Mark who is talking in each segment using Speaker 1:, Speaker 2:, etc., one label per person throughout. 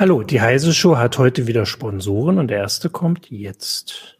Speaker 1: Hallo, die Heise Show hat heute wieder Sponsoren und der erste kommt jetzt.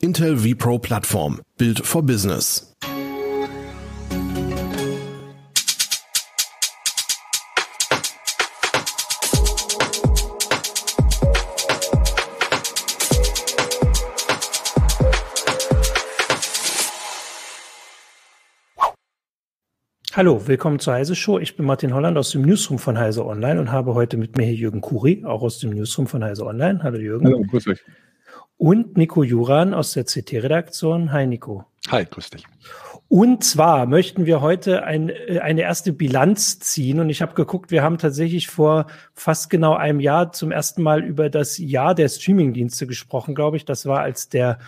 Speaker 2: Intel vPro Plattform. Built for Business.
Speaker 1: Hallo, willkommen zur Heise Show. Ich bin Martin Holland aus dem Newsroom von Heise Online und habe heute mit mir hier Jürgen Kuri, auch aus dem Newsroom von Heise Online. Hallo Jürgen.
Speaker 3: Hallo, grüß euch
Speaker 1: und Nico Juran aus der CT-Redaktion. Hi Nico.
Speaker 3: Hi, grüß dich.
Speaker 1: Und zwar möchten wir heute ein, äh, eine erste Bilanz ziehen. Und ich habe geguckt, wir haben tatsächlich vor fast genau einem Jahr zum ersten Mal über das Jahr der Streamingdienste gesprochen, glaube ich. Das war als der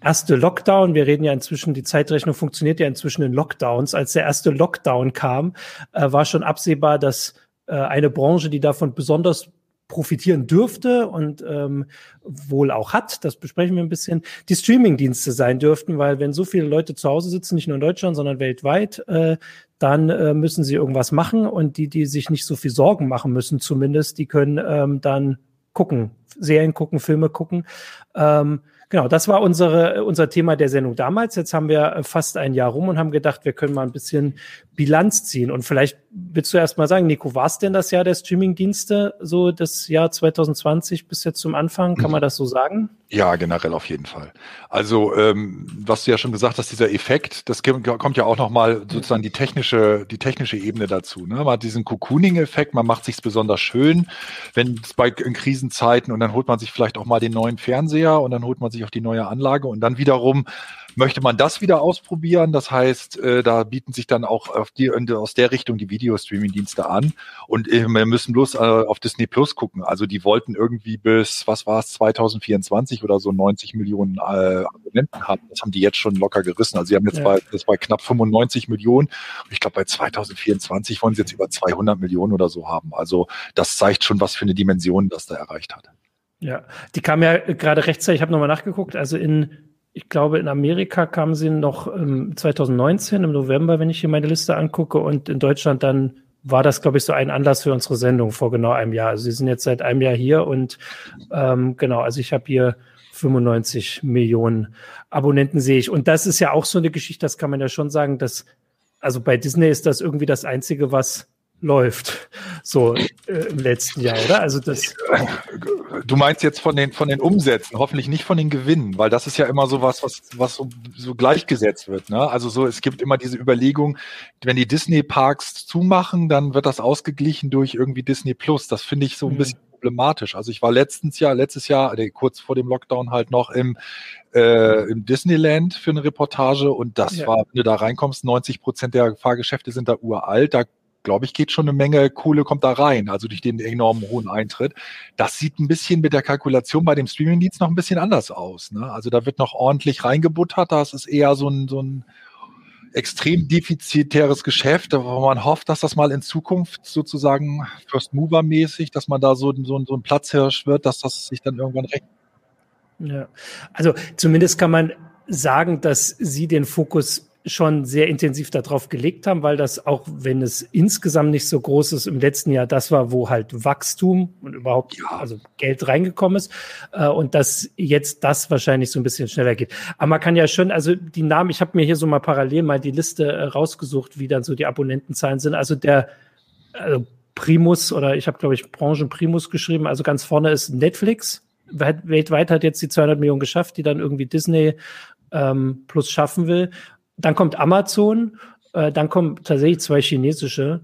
Speaker 1: erste Lockdown. Wir reden ja inzwischen, die Zeitrechnung funktioniert ja inzwischen in Lockdowns. Als der erste Lockdown kam, äh, war schon absehbar, dass äh, eine Branche, die davon besonders profitieren dürfte und ähm, wohl auch hat, das besprechen wir ein bisschen, die Streaming-Dienste sein dürften, weil wenn so viele Leute zu Hause sitzen, nicht nur in Deutschland, sondern weltweit, äh, dann äh, müssen sie irgendwas machen und die, die sich nicht so viel Sorgen machen müssen, zumindest, die können ähm, dann gucken, Serien gucken, Filme gucken. Ähm, Genau, das war unsere, unser Thema der Sendung damals. Jetzt haben wir fast ein Jahr rum und haben gedacht, wir können mal ein bisschen Bilanz ziehen. Und vielleicht willst du erst mal sagen, Nico, war es denn das Jahr der Streamingdienste, so das Jahr 2020 bis jetzt zum Anfang? Kann man das so sagen?
Speaker 3: Ja, generell auf jeden Fall. Also, ähm, was du ja schon gesagt hast, dieser Effekt, das kommt ja auch nochmal sozusagen die technische, die technische Ebene dazu. Ne? Man hat diesen Cocooning-Effekt, man macht sich besonders schön, wenn es bei in Krisenzeiten und dann holt man sich vielleicht auch mal den neuen Fernseher und dann holt man sich auch die neue Anlage und dann wiederum möchte man das wieder ausprobieren. Das heißt, äh, da bieten sich dann auch auf die, aus der Richtung die Videostreaming-Dienste an. Und äh, wir müssen bloß äh, auf Disney Plus gucken. Also die wollten irgendwie bis, was war es, 2024 oder so 90 Millionen äh, Abonnenten haben. Das haben die jetzt schon locker gerissen. Also sie haben jetzt ja. bei, das bei knapp 95 Millionen. Ich glaube, bei 2024 wollen sie jetzt über 200 Millionen oder so haben. Also das zeigt schon, was für eine Dimension das da erreicht hat.
Speaker 1: Ja, die kam ja gerade rechtzeitig, ich habe nochmal nachgeguckt, also in ich glaube, in Amerika kamen sie noch ähm, 2019 im November, wenn ich hier meine Liste angucke, und in Deutschland dann war das, glaube ich, so ein Anlass für unsere Sendung vor genau einem Jahr. Also sie sind jetzt seit einem Jahr hier und ähm, genau, also ich habe hier 95 Millionen Abonnenten sehe ich. Und das ist ja auch so eine Geschichte, das kann man ja schon sagen, dass, also bei Disney ist das irgendwie das Einzige, was läuft, so äh, im letzten Jahr, oder? Also das.
Speaker 3: Du meinst jetzt von den von den Umsätzen, hoffentlich nicht von den Gewinnen, weil das ist ja immer so was, was was so, so gleichgesetzt wird. Ne? Also so, es gibt immer diese Überlegung, wenn die Disney Parks zumachen, dann wird das ausgeglichen durch irgendwie Disney Plus. Das finde ich so ein mhm. bisschen problematisch. Also ich war letztens Jahr, letztes Jahr, kurz vor dem Lockdown halt noch im, äh, im Disneyland für eine Reportage und das ja. war, wenn du da reinkommst, 90 Prozent der Fahrgeschäfte sind da uralt. Da glaube ich, geht schon eine Menge Kohle kommt da rein, also durch den enormen hohen Eintritt. Das sieht ein bisschen mit der Kalkulation bei dem Streamingdienst noch ein bisschen anders aus. Ne? Also da wird noch ordentlich reingebuttert, das ist eher so ein, so ein extrem defizitäres Geschäft, wo man hofft, dass das mal in Zukunft sozusagen First Mover mäßig, dass man da so, so, so ein Platzhirsch wird, dass das sich dann irgendwann recht.
Speaker 1: Ja, also zumindest kann man sagen, dass sie den Fokus schon sehr intensiv darauf gelegt haben, weil das auch, wenn es insgesamt nicht so groß ist, im letzten Jahr das war, wo halt Wachstum und überhaupt ja. also Geld reingekommen ist äh, und dass jetzt das wahrscheinlich so ein bisschen schneller geht. Aber man kann ja schon, also die Namen, ich habe mir hier so mal parallel mal die Liste äh, rausgesucht, wie dann so die Abonnentenzahlen sind. Also der also Primus oder ich habe glaube ich Branchen Primus geschrieben. Also ganz vorne ist Netflix. Weltweit hat jetzt die 200 Millionen geschafft, die dann irgendwie Disney ähm, plus schaffen will. Dann kommt Amazon, äh, dann kommen tatsächlich zwei chinesische,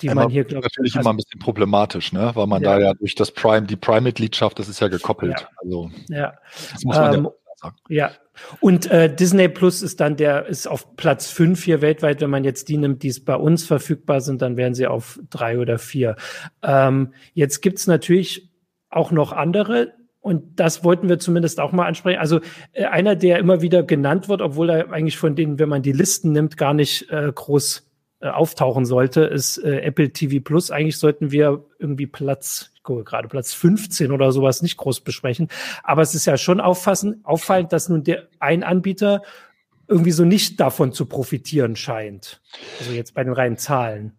Speaker 1: die Einmal man hier
Speaker 3: glaube natürlich also, immer ein bisschen problematisch, ne? Weil man ja. da ja durch das Prime, die Prime-Mitgliedschaft, das ist ja gekoppelt.
Speaker 1: Ja. Also ja. das muss man ähm, ja sagen. Ja. Und äh, Disney Plus ist dann der, ist auf Platz fünf hier weltweit. Wenn man jetzt die nimmt, die es bei uns verfügbar sind, dann wären sie auf drei oder vier. Ähm, jetzt gibt's natürlich auch noch andere, und das wollten wir zumindest auch mal ansprechen. Also äh, einer, der immer wieder genannt wird, obwohl er eigentlich von denen, wenn man die Listen nimmt, gar nicht äh, groß äh, auftauchen sollte, ist äh, Apple TV Plus. Eigentlich sollten wir irgendwie Platz, ich gucke gerade, Platz 15 oder sowas nicht groß besprechen. Aber es ist ja schon auffassen, auffallend, dass nun der ein Anbieter irgendwie so nicht davon zu profitieren scheint. Also jetzt bei den reinen Zahlen.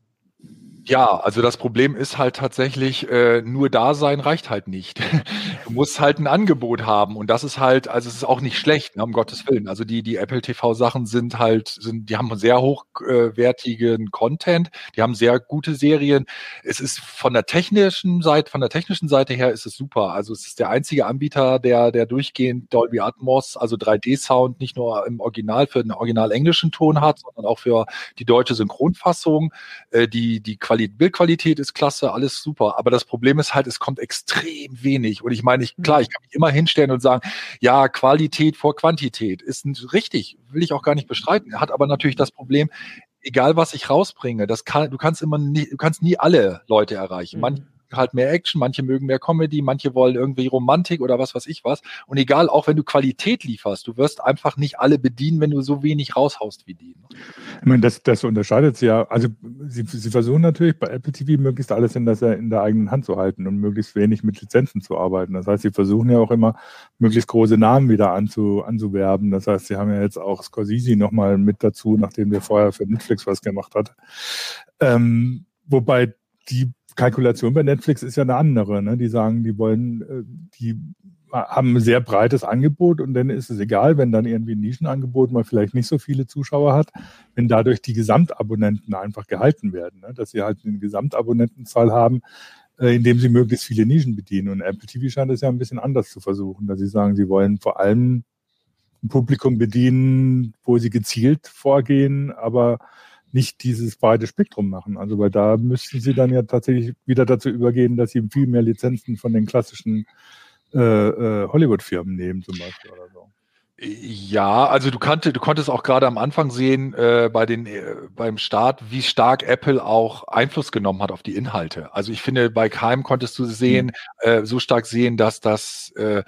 Speaker 3: Ja, also das Problem ist halt tatsächlich, äh, nur da sein reicht halt nicht. du musst halt ein Angebot haben und das ist halt, also es ist auch nicht schlecht, ne, um Gottes Willen. Also die, die Apple TV Sachen sind halt, sind, die haben sehr hochwertigen äh, Content, die haben sehr gute Serien. Es ist von der technischen Seite, von der technischen Seite her ist es super. Also es ist der einzige Anbieter, der, der durchgehend Dolby Atmos, also 3D Sound, nicht nur im Original für den original englischen Ton hat, sondern auch für die deutsche Synchronfassung, äh, die, die Qualität Qualität, Bildqualität ist klasse, alles super. Aber das Problem ist halt, es kommt extrem wenig. Und ich meine, ich, klar, ich kann mich immer hinstellen und sagen, ja, Qualität vor Quantität ist richtig, will ich auch gar nicht bestreiten. Hat aber natürlich das Problem, egal was ich rausbringe, das kann, du kannst immer nie, du kannst nie alle Leute erreichen. Mhm. Halt mehr Action, manche mögen mehr Comedy, manche wollen irgendwie Romantik oder was weiß ich was. Und egal, auch wenn du Qualität lieferst, du wirst einfach nicht alle bedienen, wenn du so wenig raushaust wie die. Ne?
Speaker 4: Ich meine, das, das unterscheidet sie ja. Also sie, sie versuchen natürlich bei Apple TV möglichst alles in, das, in der eigenen Hand zu halten und möglichst wenig mit Lizenzen zu arbeiten. Das heißt, sie versuchen ja auch immer, möglichst große Namen wieder anzu, anzuwerben. Das heißt, sie haben ja jetzt auch Scorsese nochmal mit dazu, nachdem der vorher für Netflix was gemacht hat. Ähm, wobei die Kalkulation bei Netflix ist ja eine andere. Ne? Die sagen, die wollen, äh, die haben ein sehr breites Angebot und dann ist es egal, wenn dann irgendwie ein Nischenangebot mal vielleicht nicht so viele Zuschauer hat, wenn dadurch die Gesamtabonnenten einfach gehalten werden, ne? dass sie halt eine Gesamtabonnentenzahl haben, äh, indem sie möglichst viele Nischen bedienen. Und Apple TV scheint es ja ein bisschen anders zu versuchen, dass sie sagen, sie wollen vor allem ein Publikum bedienen, wo sie gezielt vorgehen, aber nicht dieses breite Spektrum machen. Also weil da müssten sie dann ja tatsächlich wieder dazu übergehen, dass sie viel mehr Lizenzen von den klassischen äh, äh, Hollywood-Firmen nehmen zum Beispiel oder so.
Speaker 3: Ja, also du, kannte, du konntest auch gerade am Anfang sehen äh, bei den äh, beim Start, wie stark Apple auch Einfluss genommen hat auf die Inhalte. Also ich finde, bei Keim konntest du sehen, mhm. äh, so stark sehen, dass das äh,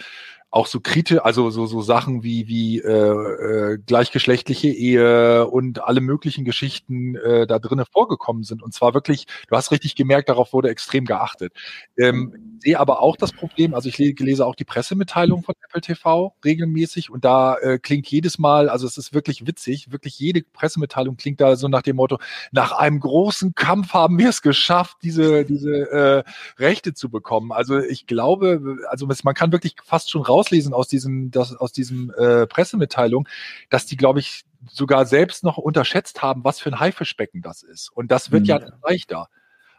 Speaker 3: auch so kritisch, also so, so Sachen wie, wie äh, äh, gleichgeschlechtliche Ehe und alle möglichen Geschichten äh, da drinnen vorgekommen sind. Und zwar wirklich, du hast richtig gemerkt, darauf wurde extrem geachtet. Ähm, sehe aber auch das Problem, also ich lese auch die Pressemitteilung von Apple TV regelmäßig und da äh, klingt jedes Mal, also es ist wirklich witzig, wirklich jede Pressemitteilung klingt da so nach dem Motto, nach einem großen Kampf haben wir es geschafft, diese, diese äh, Rechte zu bekommen. Also ich glaube, also man kann wirklich fast schon raus rauslesen aus diesem, das, aus diesem äh, Pressemitteilung, dass die, glaube ich, sogar selbst noch unterschätzt haben, was für ein Haifischbecken das ist. Und das wird mhm. ja leichter.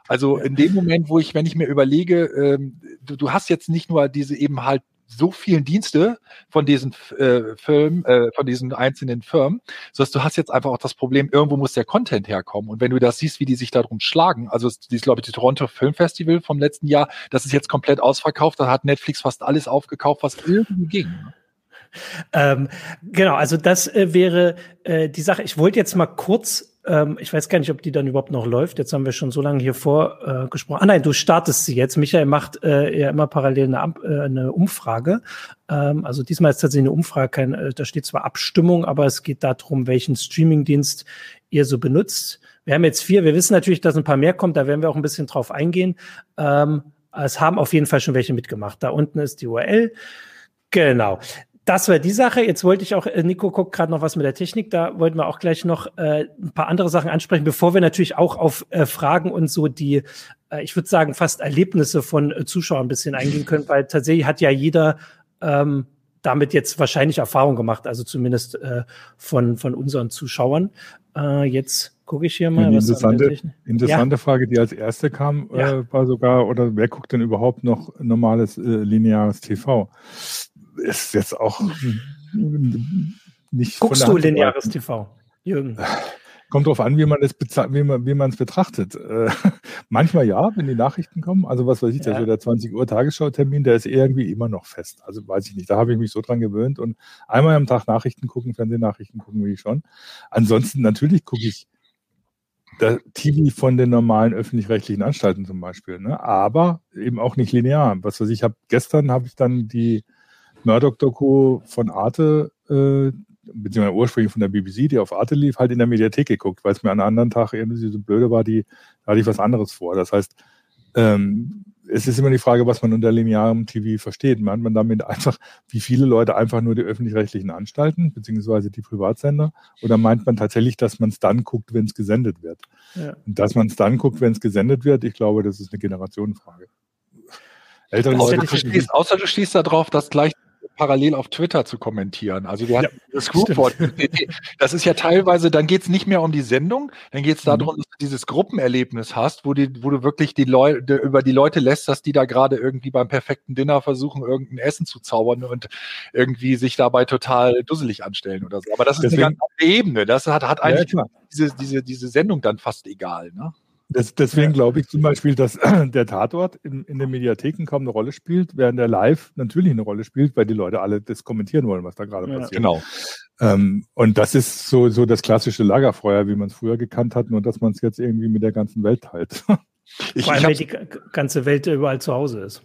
Speaker 3: Also in dem Moment, wo ich, wenn ich mir überlege, ähm, du, du hast jetzt nicht nur diese eben halt so vielen Dienste von diesen äh, Firmen, äh, von diesen einzelnen Firmen, sodass du hast jetzt einfach auch das Problem, irgendwo muss der Content herkommen. Und wenn du das siehst, wie die sich darum schlagen, also die ist, glaube ich, die Toronto Film Festival vom letzten Jahr, das ist jetzt komplett ausverkauft, da hat Netflix fast alles aufgekauft, was irgendwie ging.
Speaker 1: Ähm, genau, also das äh, wäre äh, die Sache. Ich wollte jetzt mal kurz ähm, ich weiß gar nicht, ob die dann überhaupt noch läuft. Jetzt haben wir schon so lange hier vorgesprochen. Äh, ah nein, du startest sie jetzt. Michael macht äh, ja immer parallel eine, äh, eine Umfrage. Ähm, also diesmal ist tatsächlich eine Umfrage, kein, äh, da steht zwar Abstimmung, aber es geht darum, welchen Streamingdienst ihr so benutzt. Wir haben jetzt vier. Wir wissen natürlich, dass ein paar mehr kommt. Da werden wir auch ein bisschen drauf eingehen. Ähm, es haben auf jeden Fall schon welche mitgemacht. Da unten ist die URL. Genau. Das war die Sache. Jetzt wollte ich auch, äh, Nico guckt gerade noch was mit der Technik, da wollten wir auch gleich noch äh, ein paar andere Sachen ansprechen, bevor wir natürlich auch auf äh, Fragen und so die, äh, ich würde sagen, fast Erlebnisse von äh, Zuschauern ein bisschen eingehen können, weil tatsächlich hat ja jeder ähm, damit jetzt wahrscheinlich Erfahrung gemacht, also zumindest äh, von, von unseren Zuschauern. Äh, jetzt gucke ich hier mal.
Speaker 4: Eine interessante, interessante ja. Frage, die als erste kam, ja. äh, war sogar, oder wer guckt denn überhaupt noch normales äh, lineares TV? Ist jetzt auch nicht.
Speaker 1: Guckst du lineares TV, Jürgen?
Speaker 4: Kommt drauf an, wie man es wie man wie man es betrachtet. Äh, manchmal ja, wenn die Nachrichten kommen. Also was weiß ich, ja. also der 20 Uhr Tagesschau-Termin, der ist irgendwie immer noch fest. Also weiß ich nicht. Da habe ich mich so dran gewöhnt und einmal am Tag Nachrichten gucken, Fernsehnachrichten gucken wie schon. Ansonsten natürlich gucke ich der TV von den normalen öffentlich-rechtlichen Anstalten zum Beispiel, ne? aber eben auch nicht linear. Was weiß ich, habe gestern habe ich dann die Murdoch-Doku von Arte äh, beziehungsweise ursprünglich von der BBC, die auf Arte lief, halt in der Mediathek geguckt, weil es mir an einem anderen Tag irgendwie so blöde war, die, da hatte ich was anderes vor. Das heißt, ähm, es ist immer die Frage, was man unter linearem TV versteht. Meint man damit einfach, wie viele Leute einfach nur die öffentlich-rechtlichen Anstalten, beziehungsweise die Privatsender, oder meint man tatsächlich, dass man es dann guckt, wenn es gesendet wird? Ja. Und dass man es dann guckt, wenn es gesendet wird, ich glaube, das ist eine Generationenfrage.
Speaker 3: Ältere Leute. Du stehst, außer du stehst da drauf, dass gleich parallel auf Twitter zu kommentieren. Also wir hatten ja, das Groupboard. Das ist ja teilweise, dann geht es nicht mehr um die Sendung, dann geht es darum, mhm. dass du dieses Gruppenerlebnis hast, wo, die, wo du wirklich die Leute über die Leute lässt, dass die da gerade irgendwie beim perfekten Dinner versuchen, irgendein Essen zu zaubern und irgendwie sich dabei total dusselig anstellen oder so. Aber das ist Deswegen, eine ganz andere Ebene. Das hat, hat eigentlich ja, diese, diese, diese Sendung dann fast egal. Ne?
Speaker 4: Das, deswegen glaube ich zum Beispiel, dass der Tatort in, in den Mediatheken kaum eine Rolle spielt, während der Live natürlich eine Rolle spielt, weil die Leute alle das kommentieren wollen, was da gerade ja, passiert.
Speaker 3: Genau.
Speaker 4: Ähm, und das ist so, so das klassische Lagerfeuer, wie man es früher gekannt hat, nur dass man es jetzt irgendwie mit der ganzen Welt teilt.
Speaker 1: Vor allem, weil die ganze Welt überall zu Hause ist.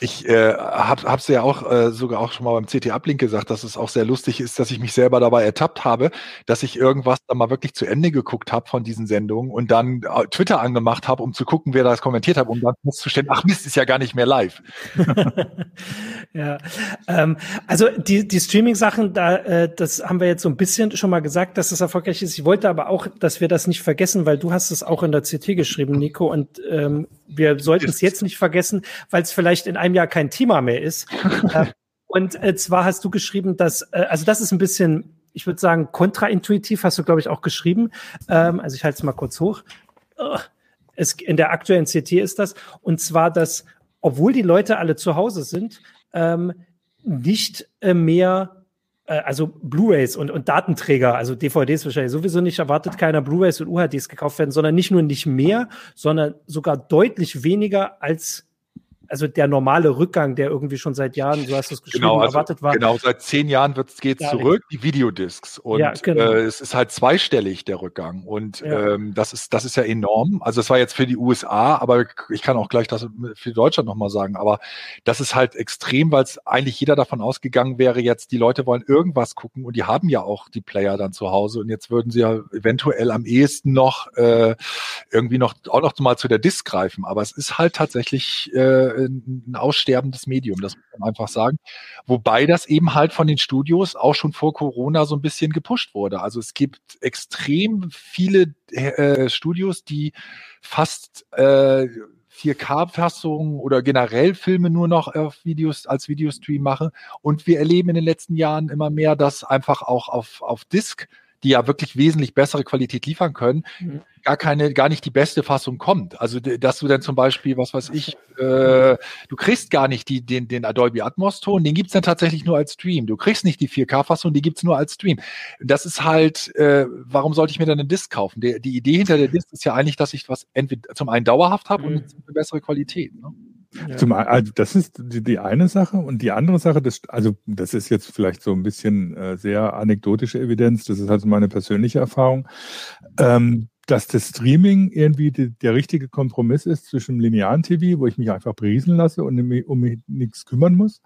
Speaker 3: Ich äh, habe es ja auch äh, sogar auch schon mal beim CT-Uplink gesagt, dass es auch sehr lustig ist, dass ich mich selber dabei ertappt habe, dass ich irgendwas da mal wirklich zu Ende geguckt habe von diesen Sendungen und dann äh, Twitter angemacht habe, um zu gucken, wer das kommentiert hat, um dann festzustellen, ach Mist, ist ja gar nicht mehr live.
Speaker 1: ja, ähm, also die, die Streaming-Sachen, da, äh, das haben wir jetzt so ein bisschen schon mal gesagt, dass es erfolgreich ist. Ich wollte aber auch, dass wir das nicht vergessen, weil du hast es auch in der CT geschrieben, Nico, und ähm, wir sollten es jetzt nicht vergessen, weil es vielleicht in einem Jahr kein Thema mehr ist. Äh, und äh, zwar hast du geschrieben, dass, äh, also das ist ein bisschen, ich würde sagen, kontraintuitiv, hast du, glaube ich, auch geschrieben. Ähm, also ich halte es mal kurz hoch. Es, in der aktuellen CT ist das. Und zwar, dass, obwohl die Leute alle zu Hause sind, ähm, nicht äh, mehr also Blu-rays und, und Datenträger, also DVDs wahrscheinlich sowieso nicht, erwartet keiner Blu-rays und UHDs gekauft werden, sondern nicht nur nicht mehr, sondern sogar deutlich weniger als also der normale Rückgang, der irgendwie schon seit Jahren, so hast du es geschrieben,
Speaker 3: genau, also, erwartet war. Genau, seit zehn Jahren geht es zurück, die Videodiscs. Und ja, genau. äh, es ist halt zweistellig, der Rückgang. Und ja. ähm, das, ist, das ist ja enorm. Also es war jetzt für die USA, aber ich kann auch gleich das für Deutschland nochmal sagen. Aber das ist halt extrem, weil es eigentlich jeder davon ausgegangen wäre, jetzt die Leute wollen irgendwas gucken und die haben ja auch die Player dann zu Hause. Und jetzt würden sie ja eventuell am ehesten noch äh, irgendwie noch auch noch mal zu der Disc greifen. Aber es ist halt tatsächlich äh, ein aussterbendes Medium, das muss man einfach sagen. Wobei das eben halt von den Studios auch schon vor Corona so ein bisschen gepusht wurde. Also es gibt extrem viele äh, Studios, die fast äh, 4K-Fassungen oder generell Filme nur noch auf Videos als Videostream machen. Und wir erleben in den letzten Jahren immer mehr, dass einfach auch auf, auf Disk die ja wirklich wesentlich bessere Qualität liefern können, mhm. gar keine, gar nicht die beste Fassung kommt. Also dass du dann zum Beispiel, was weiß ich, äh, du kriegst gar nicht die, den, den Adobe Atmos-Ton, den gibt's dann tatsächlich nur als Stream. Du kriegst nicht die 4K-Fassung, die gibt's nur als Stream. Das ist halt, äh, warum sollte ich mir dann einen Disc kaufen? Der, die Idee hinter der Disc ist ja eigentlich, dass ich was entweder zum einen dauerhaft habe mhm. und eine bessere Qualität. Ne?
Speaker 4: Ja. Zum, also das ist die, die, eine Sache und die andere Sache, das, also das ist jetzt vielleicht so ein bisschen äh, sehr anekdotische Evidenz, das ist also meine persönliche Erfahrung, ähm, dass das Streaming irgendwie die, der richtige Kompromiss ist zwischen linearen TV, wo ich mich einfach briesen lasse und um mich nichts kümmern muss,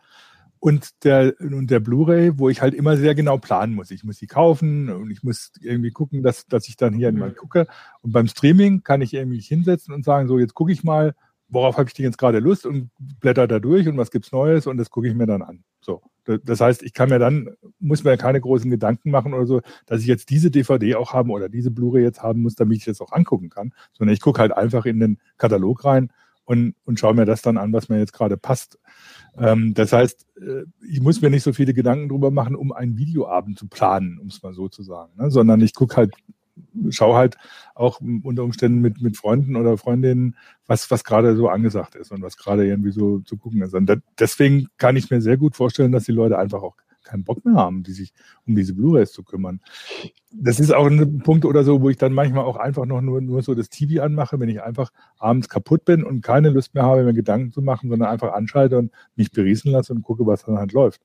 Speaker 4: und der, und der Blu-ray, wo ich halt immer sehr genau planen muss. Ich muss sie kaufen und ich muss irgendwie gucken, dass, dass ich dann hier mhm. mal gucke. Und beim Streaming kann ich irgendwie hinsetzen und sagen, so jetzt gucke ich mal, worauf habe ich denn jetzt gerade Lust und blätter da durch und was gibt's Neues und das gucke ich mir dann an. So. Das heißt, ich kann mir dann, muss mir keine großen Gedanken machen oder so, dass ich jetzt diese DVD auch haben oder diese Blu-ray jetzt haben muss, damit ich das auch angucken kann, sondern ich gucke halt einfach in den Katalog rein und, und schaue mir das dann an, was mir jetzt gerade passt. Ähm, das heißt, äh, ich muss mir nicht so viele Gedanken drüber machen, um einen Videoabend zu planen, um es mal so zu sagen, ne? sondern ich gucke halt schau halt auch unter Umständen mit, mit Freunden oder Freundinnen, was, was gerade so angesagt ist und was gerade irgendwie so zu gucken ist. Und deswegen kann ich mir sehr gut vorstellen, dass die Leute einfach auch keinen Bock mehr haben, die sich um diese Blu-rays zu kümmern. Das ist auch ein Punkt oder so, wo ich dann manchmal auch einfach noch nur, nur so das TV anmache, wenn ich einfach abends kaputt bin und keine Lust mehr habe, mir Gedanken zu machen, sondern einfach anschalte und mich beriesen lasse und gucke, was dann halt läuft.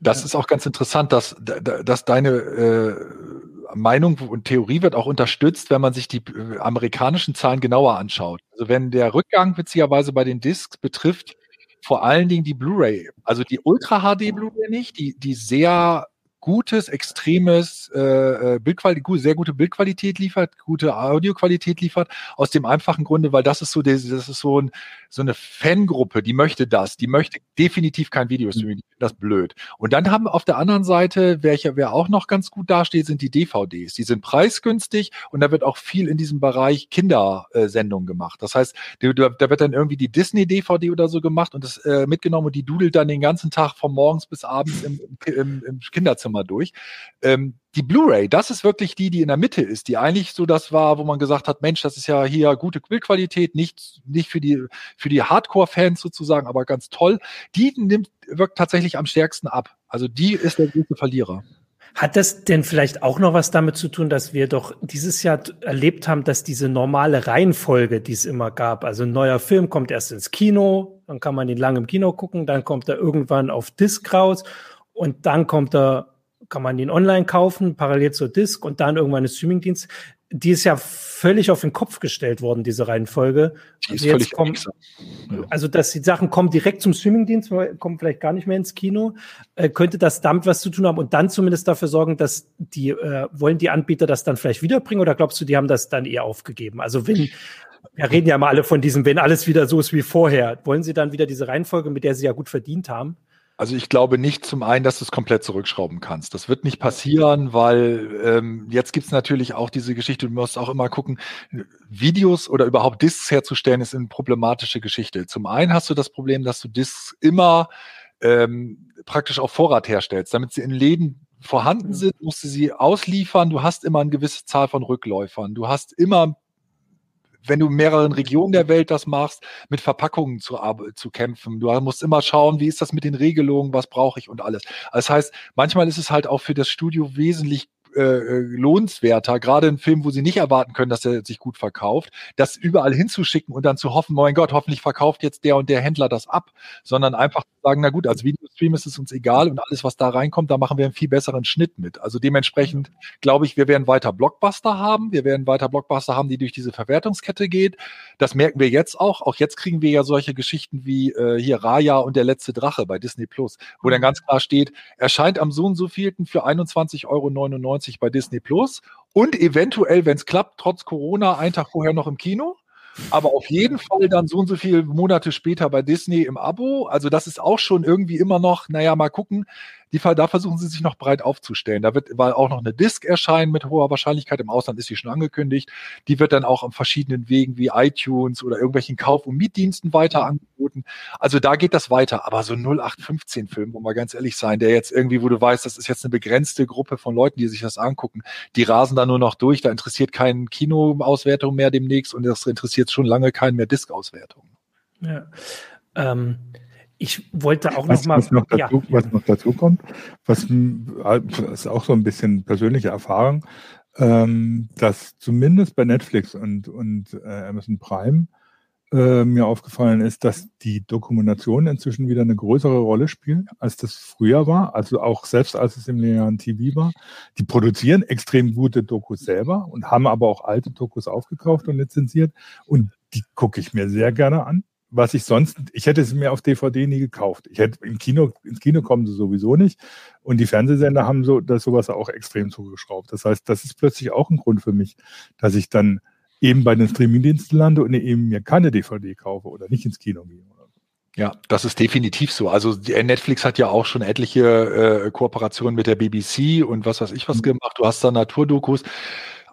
Speaker 3: Das ist auch ganz interessant, dass, dass deine äh, Meinung und Theorie wird auch unterstützt, wenn man sich die äh, amerikanischen Zahlen genauer anschaut. Also wenn der Rückgang witzigerweise bei den Discs betrifft, vor allen Dingen die Blu-ray, also die Ultra HD Blu-ray nicht, die, die sehr gutes, extremes äh, äh Bildqualität, sehr gute Bildqualität liefert, gute Audioqualität liefert, aus dem einfachen Grunde, weil das ist so, das ist so, ein, so eine Fangruppe, die möchte das, die möchte definitiv kein Videostreaming, das blöd. Und dann haben auf der anderen Seite, welcher, wer auch noch ganz gut dasteht, sind die DVDs. Die sind preisgünstig und da wird auch viel in diesem Bereich Kindersendungen gemacht. Das heißt, da, da wird dann irgendwie die Disney-DVD oder so gemacht und das äh, mitgenommen und die dudelt dann den ganzen Tag von morgens bis abends im, im, im Kinderzimmer mal durch. Ähm, die Blu-ray, das ist wirklich die, die in der Mitte ist, die eigentlich so das war, wo man gesagt hat, Mensch, das ist ja hier gute Bildqualität, nicht, nicht für die, für die Hardcore-Fans sozusagen, aber ganz toll. Die nimmt, wirkt tatsächlich am stärksten ab. Also die ist der größte Verlierer.
Speaker 1: Hat das denn vielleicht auch noch was damit zu tun, dass wir doch dieses Jahr erlebt haben, dass diese normale Reihenfolge, die es immer gab, also ein neuer Film kommt erst ins Kino, dann kann man ihn lange im Kino gucken, dann kommt er irgendwann auf Disc raus und dann kommt er kann man den online kaufen, parallel zur Disc und dann irgendwann ein Streamingdienst. Die ist ja völlig auf den Kopf gestellt worden, diese Reihenfolge.
Speaker 3: Die also völlig
Speaker 1: kommen, Also, dass die Sachen kommen direkt zum Streamingdienst, kommen vielleicht gar nicht mehr ins Kino, äh, könnte das damit was zu tun haben und dann zumindest dafür sorgen, dass die, äh, wollen die Anbieter das dann vielleicht wiederbringen oder glaubst du, die haben das dann eher aufgegeben? Also, wenn, wir reden ja mal alle von diesem, wenn alles wieder so ist wie vorher, wollen sie dann wieder diese Reihenfolge, mit der sie ja gut verdient haben?
Speaker 3: Also ich glaube nicht zum einen, dass du es komplett zurückschrauben kannst. Das wird nicht passieren, weil ähm, jetzt gibt's natürlich auch diese Geschichte, du musst auch immer gucken, Videos oder überhaupt Discs herzustellen, ist eine problematische Geschichte. Zum einen hast du das Problem, dass du Discs immer ähm, praktisch auf Vorrat herstellst, damit sie in Läden vorhanden sind, musst du sie ausliefern. Du hast immer eine gewisse Zahl von Rückläufern. Du hast immer wenn du in mehreren Regionen der Welt das machst, mit Verpackungen zu, zu kämpfen. Du musst immer schauen, wie ist das mit den Regelungen, was brauche ich und alles. Das heißt, manchmal ist es halt auch für das Studio wesentlich äh, äh, lohnenswerter, gerade ein Film, wo sie nicht erwarten können, dass er sich gut verkauft, das überall hinzuschicken und dann zu hoffen, mein Gott, hoffentlich verkauft jetzt der und der Händler das ab, sondern einfach zu sagen, na gut, als Videostream ist es uns egal und alles, was da reinkommt, da machen wir einen viel besseren Schnitt mit. Also dementsprechend glaube ich, wir werden weiter Blockbuster haben, wir werden weiter Blockbuster haben, die durch diese Verwertungskette geht. Das merken wir jetzt auch. Auch jetzt kriegen wir ja solche Geschichten wie äh, hier Raya und der letzte Drache bei Disney Plus, wo dann ganz klar steht, erscheint am so und so vielten für 21,99 Euro bei Disney Plus und eventuell, wenn es klappt, trotz Corona, einen Tag vorher noch im Kino. Aber auf jeden Fall dann so und so viele Monate später bei Disney im Abo. Also das ist auch schon irgendwie immer noch, naja, mal gucken. Die, da versuchen sie sich noch breit aufzustellen. Da wird weil auch noch eine Disc erscheinen mit hoher Wahrscheinlichkeit. Im Ausland ist sie schon angekündigt. Die wird dann auch auf verschiedenen Wegen wie iTunes oder irgendwelchen Kauf- und Mietdiensten weiter angeboten. Also da geht das weiter. Aber so 0815-Film, wo wir ganz ehrlich sein, der jetzt irgendwie, wo du weißt, das ist jetzt eine begrenzte Gruppe von Leuten, die sich das angucken, die rasen da nur noch durch. Da interessiert keinen Kinoauswertung mehr demnächst und das interessiert schon lange keinen mehr Disc-Auswertung.
Speaker 1: Ja. Ähm ich wollte auch was, noch mal.
Speaker 4: Was noch, dazu, ja. was noch dazu kommt, was ist auch so ein bisschen persönliche Erfahrung, ähm, dass zumindest bei Netflix und, und äh, Amazon Prime äh, mir aufgefallen ist, dass die Dokumentation inzwischen wieder eine größere Rolle spielt, als das früher war. Also auch selbst als es im linearen TV war. Die produzieren extrem gute Dokus selber und haben aber auch alte Dokus aufgekauft und lizenziert. Und die gucke ich mir sehr gerne an was ich sonst, ich hätte es mir auf DVD nie gekauft. Ich hätte im Kino, ins Kino kommen sie sowieso nicht. Und die Fernsehsender haben so, das sowas auch extrem zugeschraubt. Das heißt, das ist plötzlich auch ein Grund für mich, dass ich dann eben bei den Streamingdiensten lande und eben mir keine DVD kaufe oder nicht ins Kino gehe.
Speaker 3: Ja, das ist definitiv so. Also Netflix hat ja auch schon etliche äh, Kooperationen mit der BBC und was weiß ich was mhm. gemacht. Du hast da Naturdokus.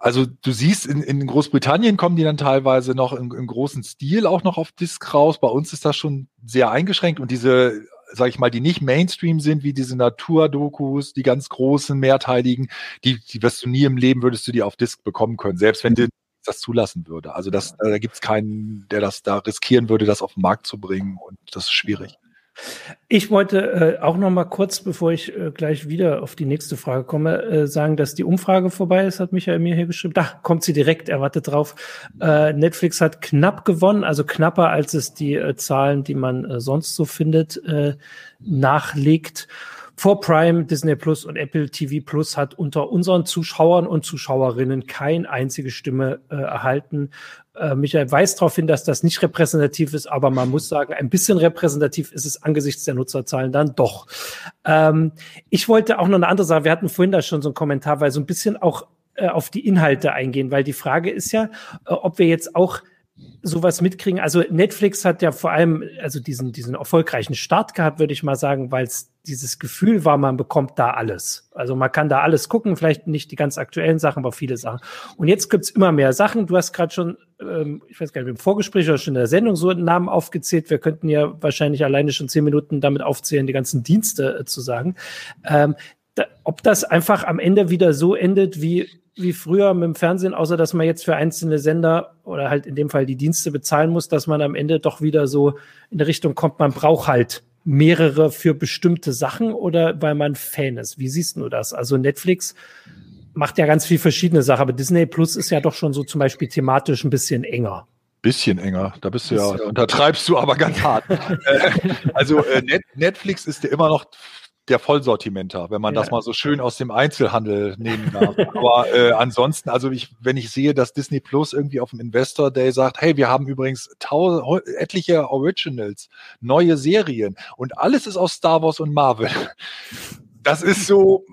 Speaker 3: Also du siehst, in, in Großbritannien kommen die dann teilweise noch im, im großen Stil auch noch auf Disc raus. Bei uns ist das schon sehr eingeschränkt und diese sag ich mal, die nicht Mainstream sind, wie diese Naturdokus, die ganz großen, mehrteiligen, die, die wirst du nie im Leben, würdest du die auf Disc bekommen können, selbst wenn du das zulassen würde. Also das, da gibt es keinen, der das da riskieren würde, das auf den Markt zu bringen und das ist schwierig.
Speaker 1: Ich wollte äh, auch noch mal kurz, bevor ich äh, gleich wieder auf die nächste Frage komme, äh, sagen, dass die Umfrage vorbei ist, hat Michael mir hier geschrieben. Da kommt sie direkt, er wartet drauf. Äh, Netflix hat knapp gewonnen, also knapper als es die äh, Zahlen, die man äh, sonst so findet, äh, nachlegt vor Prime, Disney Plus und Apple TV Plus hat unter unseren Zuschauern und Zuschauerinnen keine einzige Stimme äh, erhalten. Äh, Michael weist darauf hin, dass das nicht repräsentativ ist, aber man muss sagen, ein bisschen repräsentativ ist es angesichts der Nutzerzahlen dann doch. Ähm, ich wollte auch noch eine andere Sache. Wir hatten vorhin da schon so einen Kommentar, weil so ein bisschen auch äh, auf die Inhalte eingehen, weil die Frage ist ja, äh, ob wir jetzt auch sowas mitkriegen. Also Netflix hat ja vor allem also diesen diesen erfolgreichen Start gehabt, würde ich mal sagen, weil es dieses Gefühl war, man bekommt da alles. Also man kann da alles gucken, vielleicht nicht die ganz aktuellen Sachen, aber viele Sachen. Und jetzt gibt's immer mehr Sachen. Du hast gerade schon, ähm, ich weiß gar nicht, im Vorgespräch oder schon in der Sendung so einen Namen aufgezählt. Wir könnten ja wahrscheinlich alleine schon zehn Minuten damit aufzählen, die ganzen Dienste äh, zu sagen. Ähm, da, ob das einfach am Ende wieder so endet wie wie früher mit dem Fernsehen, außer dass man jetzt für einzelne Sender oder halt in dem Fall die Dienste bezahlen muss, dass man am Ende doch wieder so in der Richtung kommt, man braucht halt mehrere für bestimmte Sachen oder weil man Fan ist? Wie siehst du das? Also Netflix macht ja ganz viel verschiedene Sachen, aber Disney Plus ist ja doch schon so zum Beispiel thematisch ein bisschen enger.
Speaker 3: Bisschen enger, da bist du ja, untertreibst du aber ganz hart. Äh, also äh, Netflix ist ja immer noch der Vollsortimenter, wenn man ja. das mal so schön aus dem Einzelhandel nehmen darf. Aber äh, ansonsten, also ich, wenn ich sehe, dass Disney Plus irgendwie auf dem Investor Day sagt, hey, wir haben übrigens tausend, etliche Originals, neue Serien und alles ist aus Star Wars und Marvel. Das ist so,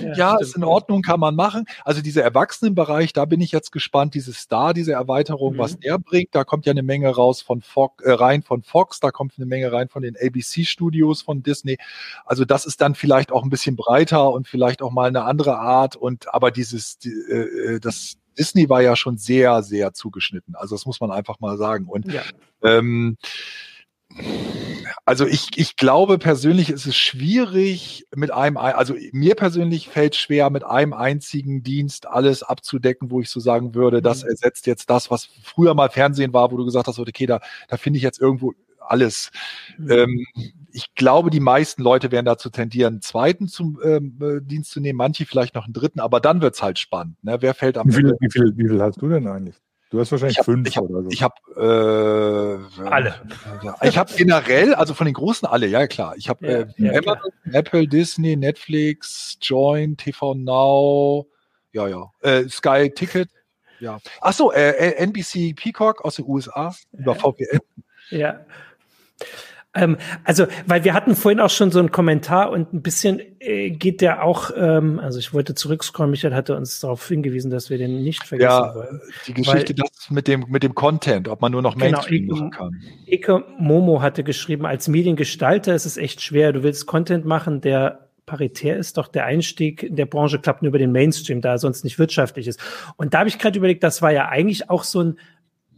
Speaker 3: ja, ja ist in Ordnung, kann man machen. Also dieser Erwachsenenbereich, da bin ich jetzt gespannt, diese Star, diese Erweiterung, mhm. was der bringt. Da kommt ja eine Menge raus von Fox, äh, rein von Fox, da kommt eine Menge rein von den ABC-Studios von Disney. Also das ist dann vielleicht auch ein bisschen breiter und vielleicht auch mal eine andere Art. Und aber dieses, die, äh, äh das Disney war ja schon sehr, sehr zugeschnitten. Also das muss man einfach mal sagen. Und ja. ähm, also ich, ich glaube persönlich ist es schwierig mit einem, also mir persönlich fällt schwer, mit einem einzigen Dienst alles abzudecken, wo ich so sagen würde, das mhm. ersetzt jetzt das, was früher mal Fernsehen war, wo du gesagt hast, okay, da, da finde ich jetzt irgendwo alles. Mhm. Ähm, ich glaube, die meisten Leute werden dazu tendieren, einen zweiten zum ähm, äh, Dienst zu nehmen, manche vielleicht noch einen dritten, aber dann wird's halt spannend. Ne? Wer fällt am
Speaker 4: wie viel, wie, viel, wie viel hast du denn eigentlich? Du hast wahrscheinlich
Speaker 3: ich hab,
Speaker 4: fünf
Speaker 3: ich hab,
Speaker 4: oder so.
Speaker 3: Ich habe äh, alle. Ich habe generell, also von den großen alle, ja klar. Ich habe ja, äh, ja, Amazon, Apple, Disney, Netflix, Join, TV Now, ja ja, äh, Sky Ticket, ja. Ach so, äh, NBC Peacock aus den USA über VPN.
Speaker 1: Ja. Ähm, also, weil wir hatten vorhin auch schon so einen Kommentar und ein bisschen äh, geht der auch, ähm, also ich wollte zurückscrollen, Michael hatte uns darauf hingewiesen, dass wir den nicht vergessen ja, wollen.
Speaker 3: Die Geschichte weil, das mit dem, mit dem Content, ob man nur noch genau, Mainstream genau, machen kann.
Speaker 1: Eke Momo hatte geschrieben, als Mediengestalter ist es echt schwer. Du willst Content machen, der paritär ist, doch der Einstieg in der Branche klappt nur über den Mainstream, da er sonst nicht wirtschaftlich ist. Und da habe ich gerade überlegt, das war ja eigentlich auch so ein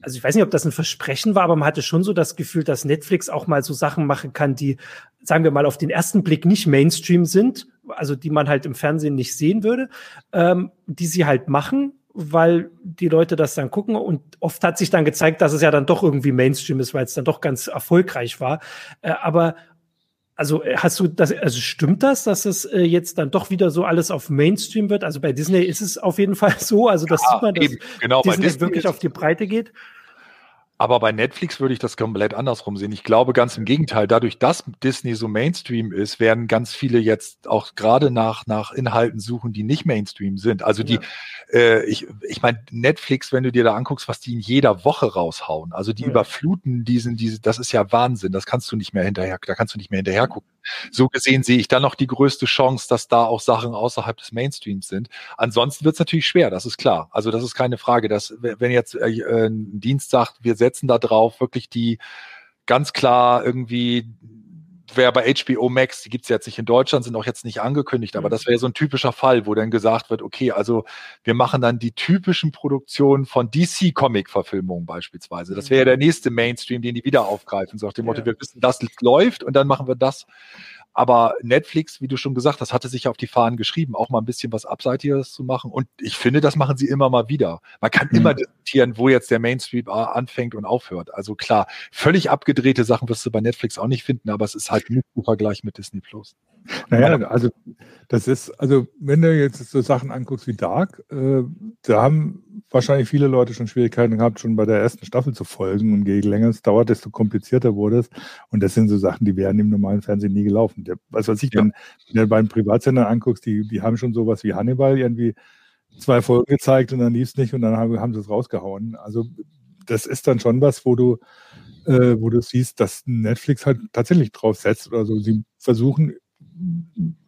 Speaker 1: also ich weiß nicht, ob das ein Versprechen war, aber man hatte schon so das Gefühl, dass Netflix auch mal so Sachen machen kann, die, sagen wir mal, auf den ersten Blick nicht Mainstream sind, also die man halt im Fernsehen nicht sehen würde, ähm, die sie halt machen, weil die Leute das dann gucken und oft hat sich dann gezeigt, dass es ja dann doch irgendwie Mainstream ist, weil es dann doch ganz erfolgreich war. Äh, aber also hast du das, also stimmt das, dass es äh, jetzt dann doch wieder so alles auf Mainstream wird? Also bei Disney ist es auf jeden Fall so, also das ja, sieht man, dass eben, genau, Disney, Disney wirklich auf die Breite geht.
Speaker 3: Aber bei Netflix würde ich das komplett andersrum sehen. Ich glaube ganz im Gegenteil. Dadurch, dass Disney so Mainstream ist, werden ganz viele jetzt auch gerade nach, nach Inhalten suchen, die nicht Mainstream sind. Also die, ja. äh, ich, ich meine, Netflix, wenn du dir da anguckst, was die in jeder Woche raushauen, also die ja. überfluten diesen, diese, das ist ja Wahnsinn. Das kannst du nicht mehr hinterher, da kannst du nicht mehr hinterher gucken. So gesehen sehe ich dann noch die größte Chance, dass da auch Sachen außerhalb des Mainstreams sind. Ansonsten wird es natürlich schwer, das ist klar. Also das ist keine Frage, dass wenn jetzt äh, ein Dienst sagt, wir setzen da drauf wirklich die ganz klar irgendwie wäre bei HBO Max, die gibt es jetzt nicht in Deutschland, sind auch jetzt nicht angekündigt, aber mhm. das wäre so ein typischer Fall, wo dann gesagt wird, okay, also wir machen dann die typischen Produktionen von DC-Comic-Verfilmungen beispielsweise. Das wäre ja der nächste Mainstream, den die wieder aufgreifen. So nach dem Motto, wir wissen, das läuft und dann machen wir das. Aber Netflix, wie du schon gesagt hast, hatte sich auf die Fahnen geschrieben, auch mal ein bisschen was Abseitiges zu machen. Und ich finde, das machen sie immer mal wieder. Man kann mhm. immer diskutieren, wo jetzt der Mainstream anfängt und aufhört. Also klar, völlig abgedrehte Sachen wirst du bei Netflix auch nicht finden, aber es ist halt nicht im Vergleich mit Disney Plus.
Speaker 4: Naja, also das ist, also wenn du jetzt so Sachen anguckst wie Dark, äh, da haben wahrscheinlich viele Leute schon Schwierigkeiten gehabt, schon bei der ersten Staffel zu folgen. Und je länger es dauert, desto komplizierter wurde es. Und das sind so Sachen, die wären im normalen Fernsehen nie gelaufen. Der, was weiß ich, ja. wenn, wenn du beim Privatsender anguckst, die, die haben schon sowas wie Hannibal irgendwie zwei Folgen gezeigt und dann lief es nicht und dann haben, haben sie es rausgehauen. Also das ist dann schon was, wo du, äh, wo du siehst, dass Netflix halt tatsächlich drauf setzt oder so. Sie versuchen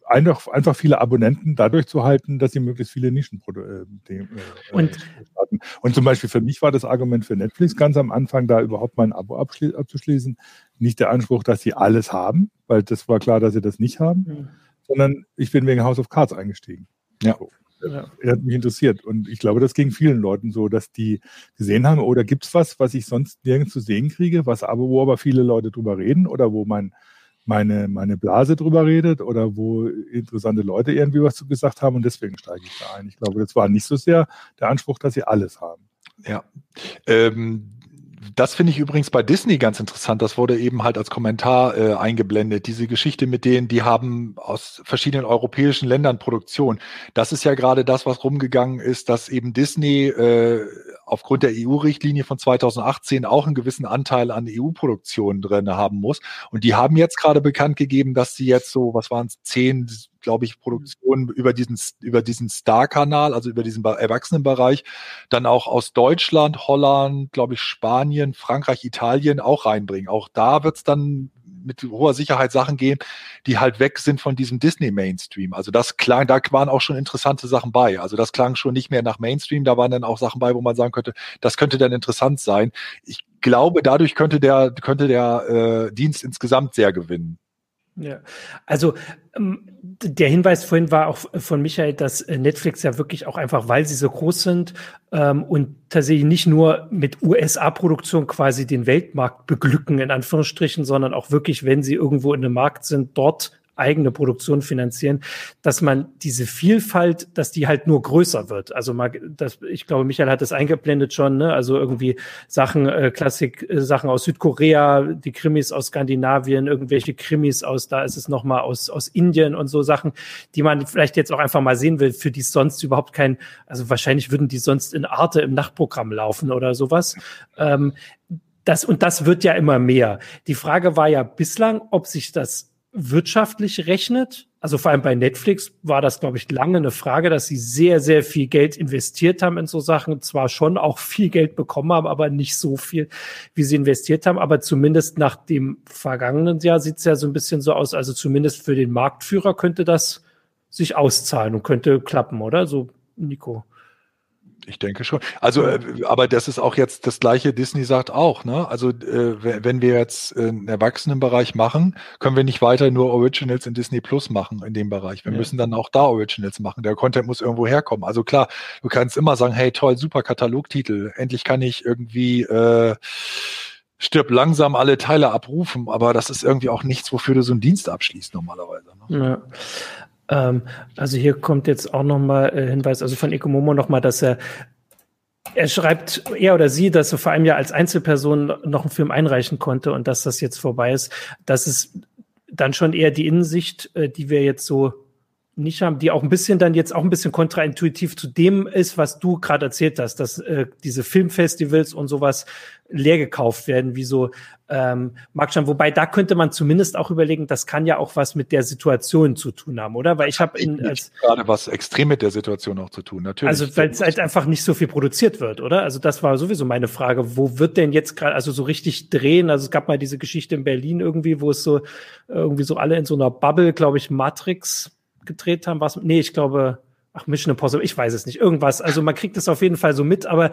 Speaker 4: einfach, einfach viele Abonnenten dadurch zu halten, dass sie möglichst viele Nischenprodukte äh, äh,
Speaker 1: und,
Speaker 4: hatten. Und zum Beispiel für mich war das Argument für Netflix ganz am Anfang, da überhaupt mein Abo abzuschließen, nicht der Anspruch, dass sie alles haben, weil das war klar, dass sie das nicht haben, mhm. sondern ich bin wegen House of Cards eingestiegen. Ja. So. Ja. Er hat mich interessiert. Und ich glaube, das ging vielen Leuten so, dass die gesehen haben, oder oh, gibt es was, was ich sonst nirgends zu sehen kriege, was aber, wo aber viele Leute drüber reden oder wo mein meine, meine Blase drüber redet oder wo interessante Leute irgendwie was zu gesagt haben und deswegen steige ich da ein. Ich glaube, das war nicht so sehr der Anspruch, dass sie alles haben.
Speaker 3: Ja. Ähm, das finde ich übrigens bei Disney ganz interessant. Das wurde eben halt als Kommentar äh, eingeblendet. Diese Geschichte mit denen, die haben aus verschiedenen europäischen Ländern Produktion. Das ist ja gerade das, was rumgegangen ist, dass eben Disney äh, aufgrund der EU-Richtlinie von 2018 auch einen gewissen Anteil an EU-Produktionen drin haben muss. Und die haben jetzt gerade bekannt gegeben, dass sie jetzt so, was waren es, zehn, glaube ich, Produktionen über diesen, über diesen Star-Kanal, also über diesen Erwachsenenbereich, dann auch aus Deutschland, Holland, glaube ich, Spanien, Frankreich, Italien auch reinbringen. Auch da wird es dann mit hoher Sicherheit Sachen gehen, die halt weg sind von diesem Disney-Mainstream. Also das klang, da waren auch schon interessante Sachen bei. Also das klang schon nicht mehr nach Mainstream, da waren dann auch Sachen bei, wo man sagen könnte, das könnte dann interessant sein. Ich glaube, dadurch könnte der, könnte der äh, Dienst insgesamt sehr gewinnen.
Speaker 1: Ja, also ähm, der Hinweis vorhin war auch von Michael, dass äh, Netflix ja wirklich auch einfach, weil sie so groß sind ähm, und tatsächlich nicht nur mit USA-Produktion quasi den Weltmarkt beglücken, in Anführungsstrichen, sondern auch wirklich, wenn sie irgendwo in einem Markt sind, dort eigene Produktion finanzieren, dass man diese Vielfalt, dass die halt nur größer wird. Also mal, das, ich glaube, Michael hat das eingeblendet schon, ne? Also irgendwie Sachen, äh, Klassik, äh, Sachen aus Südkorea, die Krimis aus Skandinavien, irgendwelche Krimis aus, da ist es nochmal aus, aus Indien und so Sachen, die man vielleicht jetzt auch einfach mal sehen will, für die sonst überhaupt kein, also wahrscheinlich würden die sonst in Arte im Nachtprogramm laufen oder sowas. Ähm, das, und das wird ja immer mehr. Die Frage war ja bislang, ob sich das wirtschaftlich rechnet. Also vor allem bei Netflix war das, glaube ich, lange eine Frage, dass sie sehr, sehr viel Geld investiert haben in so Sachen. Zwar schon auch viel Geld bekommen haben, aber nicht so viel, wie sie investiert haben. Aber zumindest nach dem vergangenen Jahr sieht es ja so ein bisschen so aus. Also zumindest für den Marktführer könnte das sich auszahlen und könnte klappen, oder? So, Nico.
Speaker 3: Ich denke schon. Also, äh, aber das ist auch jetzt das gleiche, Disney sagt auch, ne? Also, äh, wenn wir jetzt äh, einen Erwachsenenbereich machen, können wir nicht weiter nur Originals in Disney Plus machen in dem Bereich. Wir ja. müssen dann auch da Originals machen. Der Content muss irgendwo herkommen. Also klar, du kannst immer sagen, hey toll, super Katalogtitel. Endlich kann ich irgendwie äh, stirb langsam alle Teile abrufen, aber das ist irgendwie auch nichts, wofür du so einen Dienst abschließt normalerweise.
Speaker 1: Ne? Ja. Ähm, also hier kommt jetzt auch nochmal äh, Hinweis, also von Ekomomo nochmal, dass er er schreibt, er oder sie, dass er vor einem Jahr als Einzelperson noch einen Film einreichen konnte und dass das jetzt vorbei ist. Das ist dann schon eher die Innensicht, äh, die wir jetzt so nicht haben, die auch ein bisschen dann jetzt auch ein bisschen kontraintuitiv zu dem ist, was du gerade erzählt hast, dass äh, diese Filmfestivals und sowas leer gekauft werden, wie so ähm, Markstein. Wobei da könnte man zumindest auch überlegen, das kann ja auch was mit der Situation zu tun haben, oder? Weil ich habe
Speaker 3: gerade was extrem mit der Situation auch zu tun, natürlich.
Speaker 1: Also weil es halt einfach nicht so viel produziert wird, oder? Also das war sowieso meine Frage. Wo wird denn jetzt gerade also so richtig drehen? Also es gab mal diese Geschichte in Berlin irgendwie, wo es so irgendwie so alle in so einer Bubble, glaube ich, Matrix gedreht haben. Was? Nee, ich glaube, ach, Mission Impossible, ich weiß es nicht. Irgendwas. Also man kriegt es auf jeden Fall so mit, aber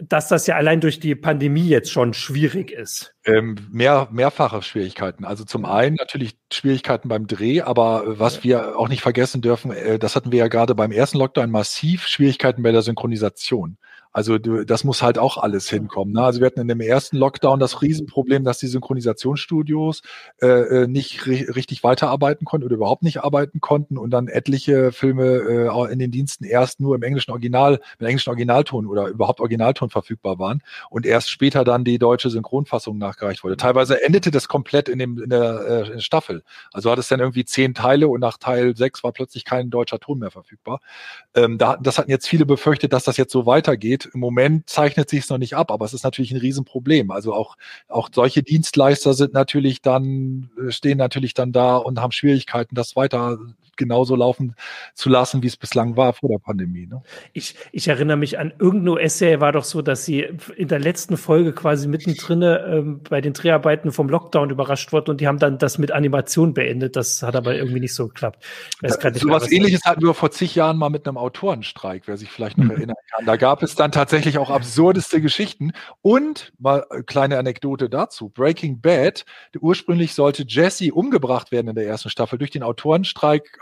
Speaker 1: dass das ja allein durch die Pandemie jetzt schon schwierig ist.
Speaker 3: Ähm, mehr, mehrfache Schwierigkeiten. Also zum einen natürlich Schwierigkeiten beim Dreh, aber was wir auch nicht vergessen dürfen, äh, das hatten wir ja gerade beim ersten Lockdown massiv Schwierigkeiten bei der Synchronisation. Also du, das muss halt auch alles hinkommen. Ne? Also wir hatten in dem ersten Lockdown das Riesenproblem, dass die Synchronisationsstudios äh, äh nicht ri richtig weiterarbeiten konnten oder überhaupt nicht arbeiten konnten und dann etliche Filme äh, in den Diensten erst nur im englischen Original, mit englischen Originalton oder überhaupt Originalton verfügbar waren und erst später dann die deutsche Synchronfassung nachgereicht wurde. Teilweise endete das komplett in, dem, in der äh, Staffel. Also hat es dann irgendwie zehn Teile und nach Teil sechs war plötzlich kein deutscher Ton mehr verfügbar. Ähm, da, das hatten jetzt viele befürchtet, dass das jetzt so weitergeht geht. Im Moment zeichnet sich es noch nicht ab, aber es ist natürlich ein Riesenproblem. Also auch, auch solche Dienstleister sind natürlich dann, äh, stehen natürlich dann da und haben Schwierigkeiten, das weiter genauso laufen zu lassen, wie es bislang war vor der Pandemie. Ne?
Speaker 1: Ich, ich erinnere mich an irgendeine US-Serie war doch so, dass sie in der letzten Folge quasi mittendrin ähm, bei den Dreharbeiten vom Lockdown überrascht wurden und die haben dann das mit Animation beendet. Das hat aber irgendwie nicht so geklappt.
Speaker 3: So was ähnliches hatten wir vor zig Jahren mal mit einem Autorenstreik, wer sich vielleicht noch mhm. erinnern kann. Da gab es dann tatsächlich auch absurdeste Geschichten und mal äh, kleine Anekdote dazu. Breaking Bad, ursprünglich sollte Jesse umgebracht werden in der ersten Staffel. Durch den Autorenstreik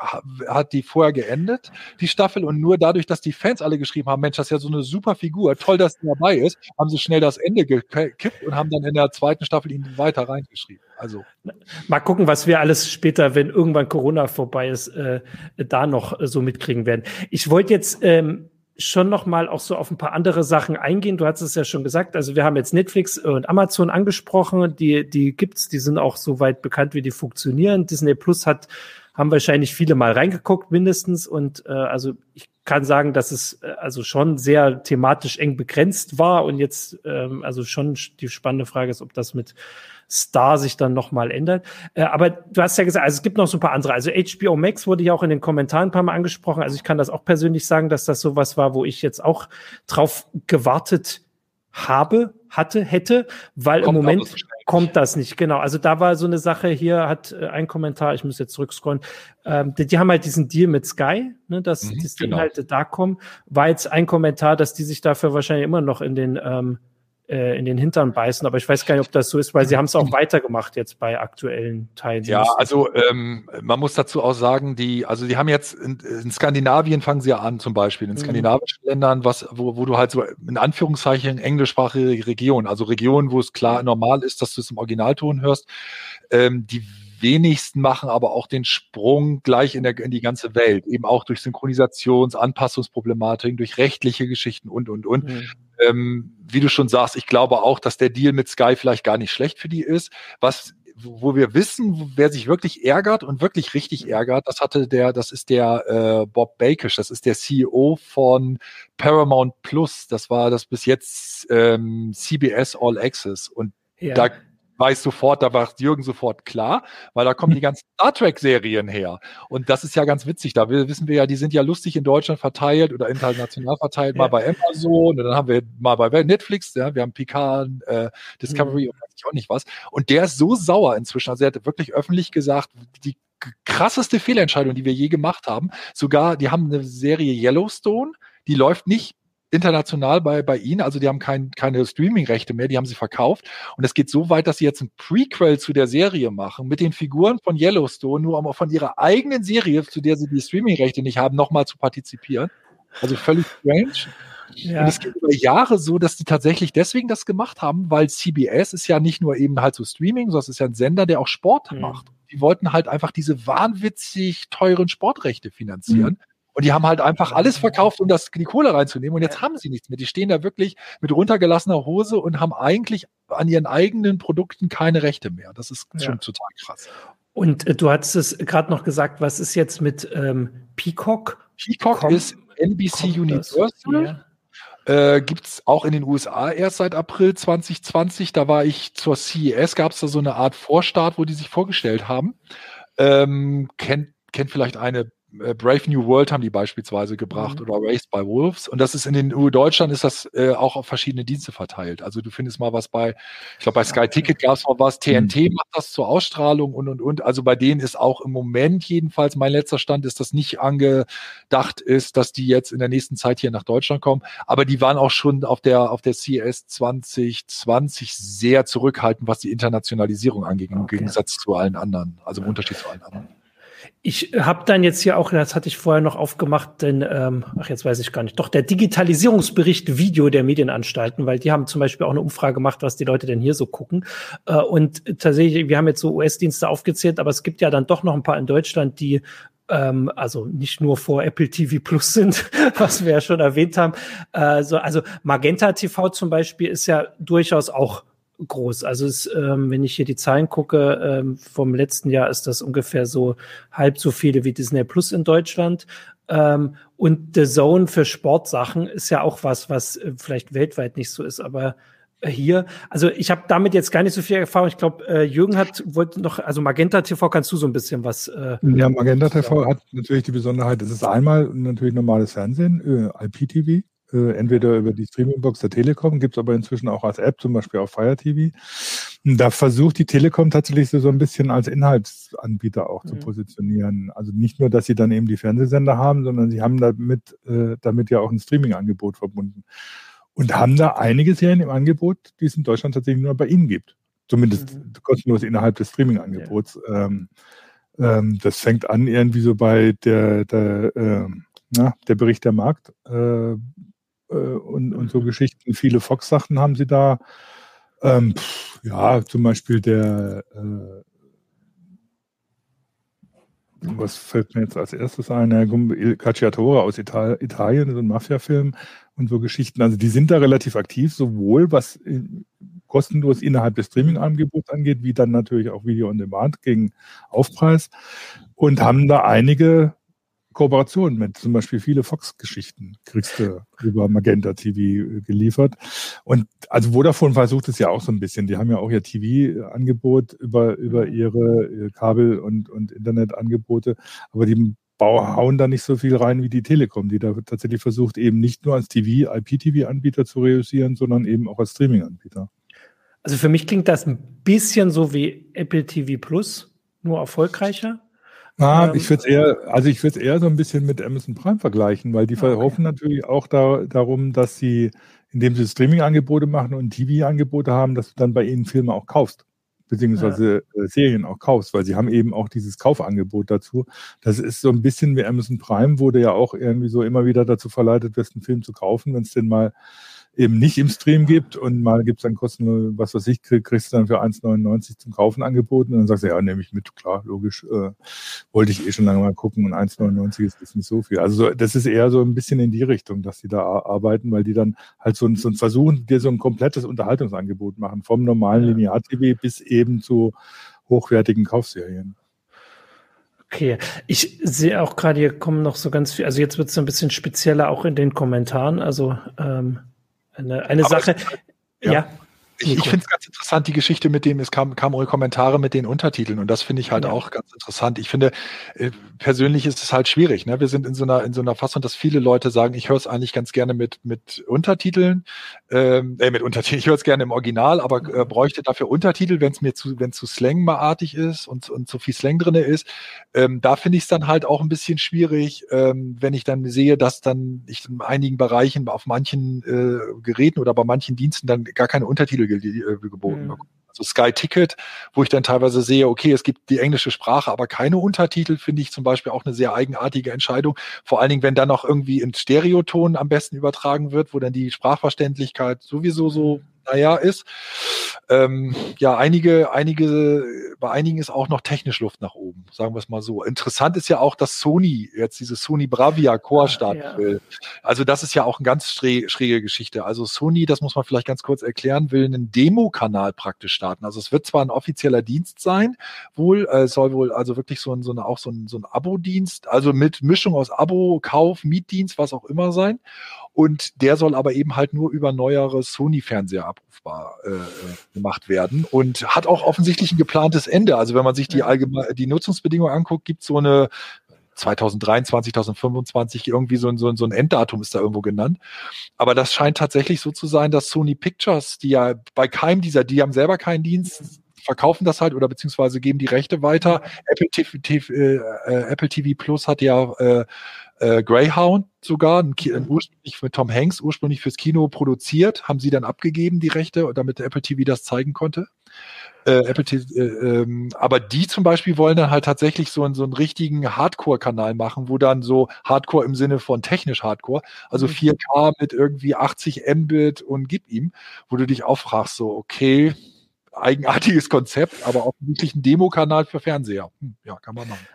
Speaker 3: hat die vorher geendet, die Staffel, und nur dadurch, dass die Fans alle geschrieben haben, Mensch, das ist ja so eine super Figur, toll, dass er dabei ist, haben sie schnell das Ende gekippt und haben dann in der zweiten Staffel ihn weiter reingeschrieben. Also.
Speaker 1: Mal gucken, was wir alles später, wenn irgendwann Corona vorbei ist, äh, da noch so mitkriegen werden. Ich wollte jetzt ähm, schon noch mal auch so auf ein paar andere Sachen eingehen. Du hast es ja schon gesagt. Also wir haben jetzt Netflix und Amazon angesprochen. Die, die gibt's. Die sind auch so weit bekannt, wie die funktionieren. Disney Plus hat haben wahrscheinlich viele mal reingeguckt mindestens und äh, also ich kann sagen, dass es äh, also schon sehr thematisch eng begrenzt war und jetzt ähm, also schon die spannende Frage ist, ob das mit Star sich dann nochmal ändert. Äh, aber du hast ja gesagt, also es gibt noch so ein paar andere. Also HBO Max wurde ja auch in den Kommentaren ein paar Mal angesprochen. Also ich kann das auch persönlich sagen, dass das sowas war, wo ich jetzt auch drauf gewartet habe, hatte, hätte, weil Kommt im Moment kommt das nicht, genau. Also da war so eine Sache, hier hat äh, ein Kommentar, ich muss jetzt zurückscrollen, ähm, die, die, haben halt diesen Deal mit Sky, ne, dass, mhm, dass die genau. Inhalte da kommen. War jetzt ein Kommentar, dass die sich dafür wahrscheinlich immer noch in den ähm, äh, in den Hintern beißen, aber ich weiß gar nicht, ob das so ist, weil sie haben es auch weitergemacht jetzt bei aktuellen Teilen.
Speaker 3: Ja, also ähm, man muss dazu auch sagen, die, also die haben jetzt in, in Skandinavien fangen sie ja an, zum Beispiel in mhm. skandinavischen Ländern, was, wo, wo du halt so in Anführungszeichen englischsprachige Region, also Regionen, wo es klar normal ist, dass du es im Originalton hörst, ähm, die wenigsten machen aber auch den Sprung gleich in, der, in die ganze Welt, eben auch durch Synchronisations-, Anpassungsproblematiken, durch rechtliche Geschichten und, und, und. Mhm. Ähm, wie du schon sagst, ich glaube auch, dass der Deal mit Sky vielleicht gar nicht schlecht für die ist. Was wo wir wissen, wer sich wirklich ärgert und wirklich richtig ärgert, das hatte der, das ist der äh, Bob Bakish, das ist der CEO von Paramount Plus. Das war das bis jetzt ähm, CBS All Access und ja. da weiß sofort, da war Jürgen sofort klar, weil da kommen die ganzen Star Trek-Serien her. Und das ist ja ganz witzig. Da wissen wir ja, die sind ja lustig in Deutschland verteilt oder international verteilt, ja. mal bei Amazon, und dann haben wir mal bei Netflix, ja, wir haben Picard, äh, Discovery mhm. und weiß ich auch nicht was. Und der ist so sauer inzwischen. Also er hat wirklich öffentlich gesagt, die krasseste Fehlentscheidung, die wir je gemacht haben. Sogar, die haben eine Serie Yellowstone, die läuft nicht international bei, bei ihnen. Also die haben kein, keine Streaming-Rechte mehr, die haben sie verkauft. Und es geht so weit, dass sie jetzt ein Prequel zu der Serie machen, mit den Figuren von Yellowstone, nur um von ihrer eigenen Serie, zu der sie die Streaming-Rechte nicht haben, nochmal zu partizipieren. Also völlig strange. Ja. Und es geht über Jahre so, dass die tatsächlich deswegen das gemacht haben, weil CBS ist ja nicht nur eben halt so Streaming, sondern es ist ja ein Sender, der auch Sport mhm. macht. Die wollten halt einfach diese wahnwitzig teuren Sportrechte finanzieren. Mhm. Und die haben halt einfach alles verkauft, um das, die Kohle reinzunehmen. Und jetzt haben sie nichts mehr. Die stehen da wirklich mit runtergelassener Hose und haben eigentlich an ihren eigenen Produkten keine Rechte mehr. Das ist schon ja. total krass.
Speaker 1: Und äh, du hattest es gerade noch gesagt, was ist jetzt mit ähm, Peacock?
Speaker 3: Peacock Komm, ist NBC Universal. Äh, Gibt es auch in den USA erst seit April 2020. Da war ich zur CES, gab es da so eine Art Vorstart, wo die sich vorgestellt haben. Ähm, kennt, kennt vielleicht eine Brave New World haben die beispielsweise gebracht mhm. oder Raised by Wolves. Und das ist in den EU Deutschland ist das äh, auch auf verschiedene Dienste verteilt. Also du findest mal was bei, ich glaube bei Sky Ticket gab es mal was, TNT mhm. macht das zur Ausstrahlung und und und. Also bei denen ist auch im Moment jedenfalls mein letzter Stand ist, dass nicht angedacht ist, dass die jetzt in der nächsten Zeit hier nach Deutschland kommen. Aber die waren auch schon auf der auf der CS 2020 sehr zurückhaltend, was die Internationalisierung angeht, im okay. Gegensatz zu allen anderen, also im Unterschied zu allen anderen.
Speaker 1: Ich habe dann jetzt hier auch, das hatte ich vorher noch aufgemacht, denn, ähm, ach, jetzt weiß ich gar nicht, doch der Digitalisierungsbericht Video der Medienanstalten, weil die haben zum Beispiel auch eine Umfrage gemacht, was die Leute denn hier so gucken. Äh, und tatsächlich, wir haben jetzt so US-Dienste aufgezählt, aber es gibt ja dann doch noch ein paar in Deutschland, die ähm, also nicht nur vor Apple TV Plus sind, was wir ja schon erwähnt haben. Äh, so, also Magenta TV zum Beispiel ist ja durchaus auch groß. Also es, ähm, wenn ich hier die Zahlen gucke, ähm, vom letzten Jahr ist das ungefähr so halb so viele wie Disney Plus in Deutschland. Ähm, und The Zone für Sportsachen ist ja auch was, was äh, vielleicht weltweit nicht so ist, aber äh, hier, also ich habe damit jetzt gar nicht so viel Erfahrung. Ich glaube, äh, Jürgen hat wollte noch, also Magenta TV kannst du so ein bisschen was. Äh,
Speaker 4: ja, Magenta TV hat natürlich die Besonderheit, es ist einmal natürlich normales Fernsehen, äh, IPTV, äh, entweder über die Streamingbox der Telekom, gibt es aber inzwischen auch als App, zum Beispiel auf Fire TV. Da versucht die Telekom tatsächlich so, so ein bisschen als Inhaltsanbieter auch mhm. zu positionieren. Also nicht nur, dass sie dann eben die Fernsehsender haben, sondern sie haben damit, äh, damit ja auch ein Streaming-Angebot verbunden. Und haben da einige Serien im Angebot, die es in Deutschland tatsächlich nur bei ihnen gibt. Zumindest mhm. kostenlos innerhalb des Streaming-Angebots. Ja. Ähm, ähm, das fängt an irgendwie so bei der, der, äh, na, der Bericht der Markt, äh, und, und so Geschichten. Viele Fox-Sachen haben sie da. Ähm, pff, ja, zum Beispiel der, äh, was fällt mir jetzt als erstes ein? Der Cacciatore aus Ital Italien, so ein Mafia-Film und so Geschichten. Also die sind da relativ aktiv, sowohl was kostenlos innerhalb des Streaming-Angebots angeht, wie dann natürlich auch Video on Demand gegen Aufpreis und haben da einige Kooperation mit zum Beispiel viele Fox-Geschichten kriegst du über Magenta TV äh, geliefert. Und also Vodafone versucht es ja auch so ein bisschen. Die haben ja auch ihr TV-Angebot über, über mhm. ihre äh, Kabel- und, und Internetangebote. Aber die hauen da nicht so viel rein wie die Telekom, die da tatsächlich versucht, eben nicht nur als TV, IPTV-Anbieter zu reüssieren, sondern eben auch als Streaming-Anbieter.
Speaker 1: Also für mich klingt das ein bisschen so wie Apple TV Plus, nur erfolgreicher.
Speaker 4: Ah, ähm, ich würde es eher, also ich würde es eher so ein bisschen mit Amazon Prime vergleichen, weil die okay. hoffen natürlich auch da, darum, dass sie, indem sie Streaming-Angebote machen und TV-Angebote haben, dass du dann bei ihnen Filme auch kaufst, beziehungsweise ja. Äh, Serien auch kaufst, weil sie haben eben auch dieses Kaufangebot dazu. Das ist so ein bisschen wie Amazon Prime, wo du ja auch irgendwie so immer wieder dazu verleitet wirst, einen Film zu kaufen, wenn es denn mal eben nicht im Stream gibt und mal gibt es dann kostenlos, was weiß ich, kriegst du dann für 1,99 zum Kaufen angeboten und dann sagst du, ja, nehme ich mit, klar, logisch, äh, wollte ich eh schon lange mal gucken und 1,99 ist, ist nicht so viel. Also das ist eher so ein bisschen in die Richtung, dass die da arbeiten, weil die dann halt so, so versuchen, dir so ein komplettes Unterhaltungsangebot machen, vom normalen Linear-TV bis eben zu hochwertigen Kaufserien.
Speaker 1: Okay, ich sehe auch gerade, hier kommen noch so ganz viel, also jetzt wird es ein bisschen spezieller auch in den Kommentaren, also ähm, eine, eine Sache.
Speaker 3: ja. ja. Ich, ich finde es ganz interessant, die Geschichte mit dem, es kam, kamen eure Kommentare mit den Untertiteln und das finde ich halt ja. auch ganz interessant. Ich finde, äh, persönlich ist es halt schwierig. Ne? Wir sind in so einer, in so einer Fassung, dass viele Leute sagen, ich höre es eigentlich ganz gerne mit, mit Untertiteln, ähm, äh, mit Untertiteln, ich höre es gerne im Original, aber äh, bräuchte dafür Untertitel, wenn es mir zu, wenn zu Slangmartig ist und, und zu viel Slang drinne ist. Ähm, da finde ich es dann halt auch ein bisschen schwierig, ähm, wenn ich dann sehe, dass dann ich in einigen Bereichen auf manchen äh, Geräten oder bei manchen Diensten dann gar keine Untertitel ge geboten mhm. bekommen. Also Sky Ticket, wo ich dann teilweise sehe, okay, es gibt die englische Sprache, aber keine Untertitel, finde ich zum Beispiel auch eine sehr eigenartige Entscheidung. Vor allen Dingen, wenn dann noch irgendwie in Stereoton am besten übertragen wird, wo dann die Sprachverständlichkeit sowieso so naja, ist. Ähm, ja, einige, einige, bei einigen ist auch noch technisch Luft nach oben, sagen wir es mal so. Interessant ist ja auch, dass Sony jetzt diese Sony Bravia Core starten ja. will. Also das ist ja auch eine ganz schräge Geschichte. Also Sony, das muss man vielleicht ganz kurz erklären, will einen Demo-Kanal praktisch starten. Also es wird zwar ein offizieller Dienst sein, wohl, äh, soll wohl also wirklich so ein, so eine, auch so ein, so ein Abo-Dienst, also mit Mischung aus Abo, Kauf, Mietdienst, was auch immer sein. Und der soll aber eben halt nur über neuere Sony-Fernseher abrufbar äh, äh, gemacht werden und hat auch offensichtlich ein geplantes Ende. Also wenn man sich die allgemein die Nutzungsbedingungen anguckt, gibt es so eine 2023, 2025, irgendwie so ein, so, ein, so ein Enddatum ist da irgendwo genannt. Aber das scheint tatsächlich so zu sein, dass Sony Pictures, die ja bei keinem dieser, die haben selber keinen Dienst, verkaufen das halt oder beziehungsweise geben die Rechte weiter. Apple TV, TV, äh, äh, Apple TV Plus hat ja äh, äh, Greyhound sogar, ein, ein ursprünglich für Tom Hanks, ursprünglich fürs Kino produziert, haben sie dann abgegeben, die Rechte, damit Apple TV das zeigen konnte. Äh, Apple TV, äh, ähm, aber die zum Beispiel wollen dann halt tatsächlich so, einen so einen richtigen Hardcore-Kanal machen, wo dann so Hardcore im Sinne von technisch Hardcore, also 4K mhm. mit irgendwie 80 Mbit und gib ihm, wo du dich auch fragst, so, okay, eigenartiges Konzept, aber offensichtlich ein Demokanal für Fernseher. Hm, ja, kann man machen.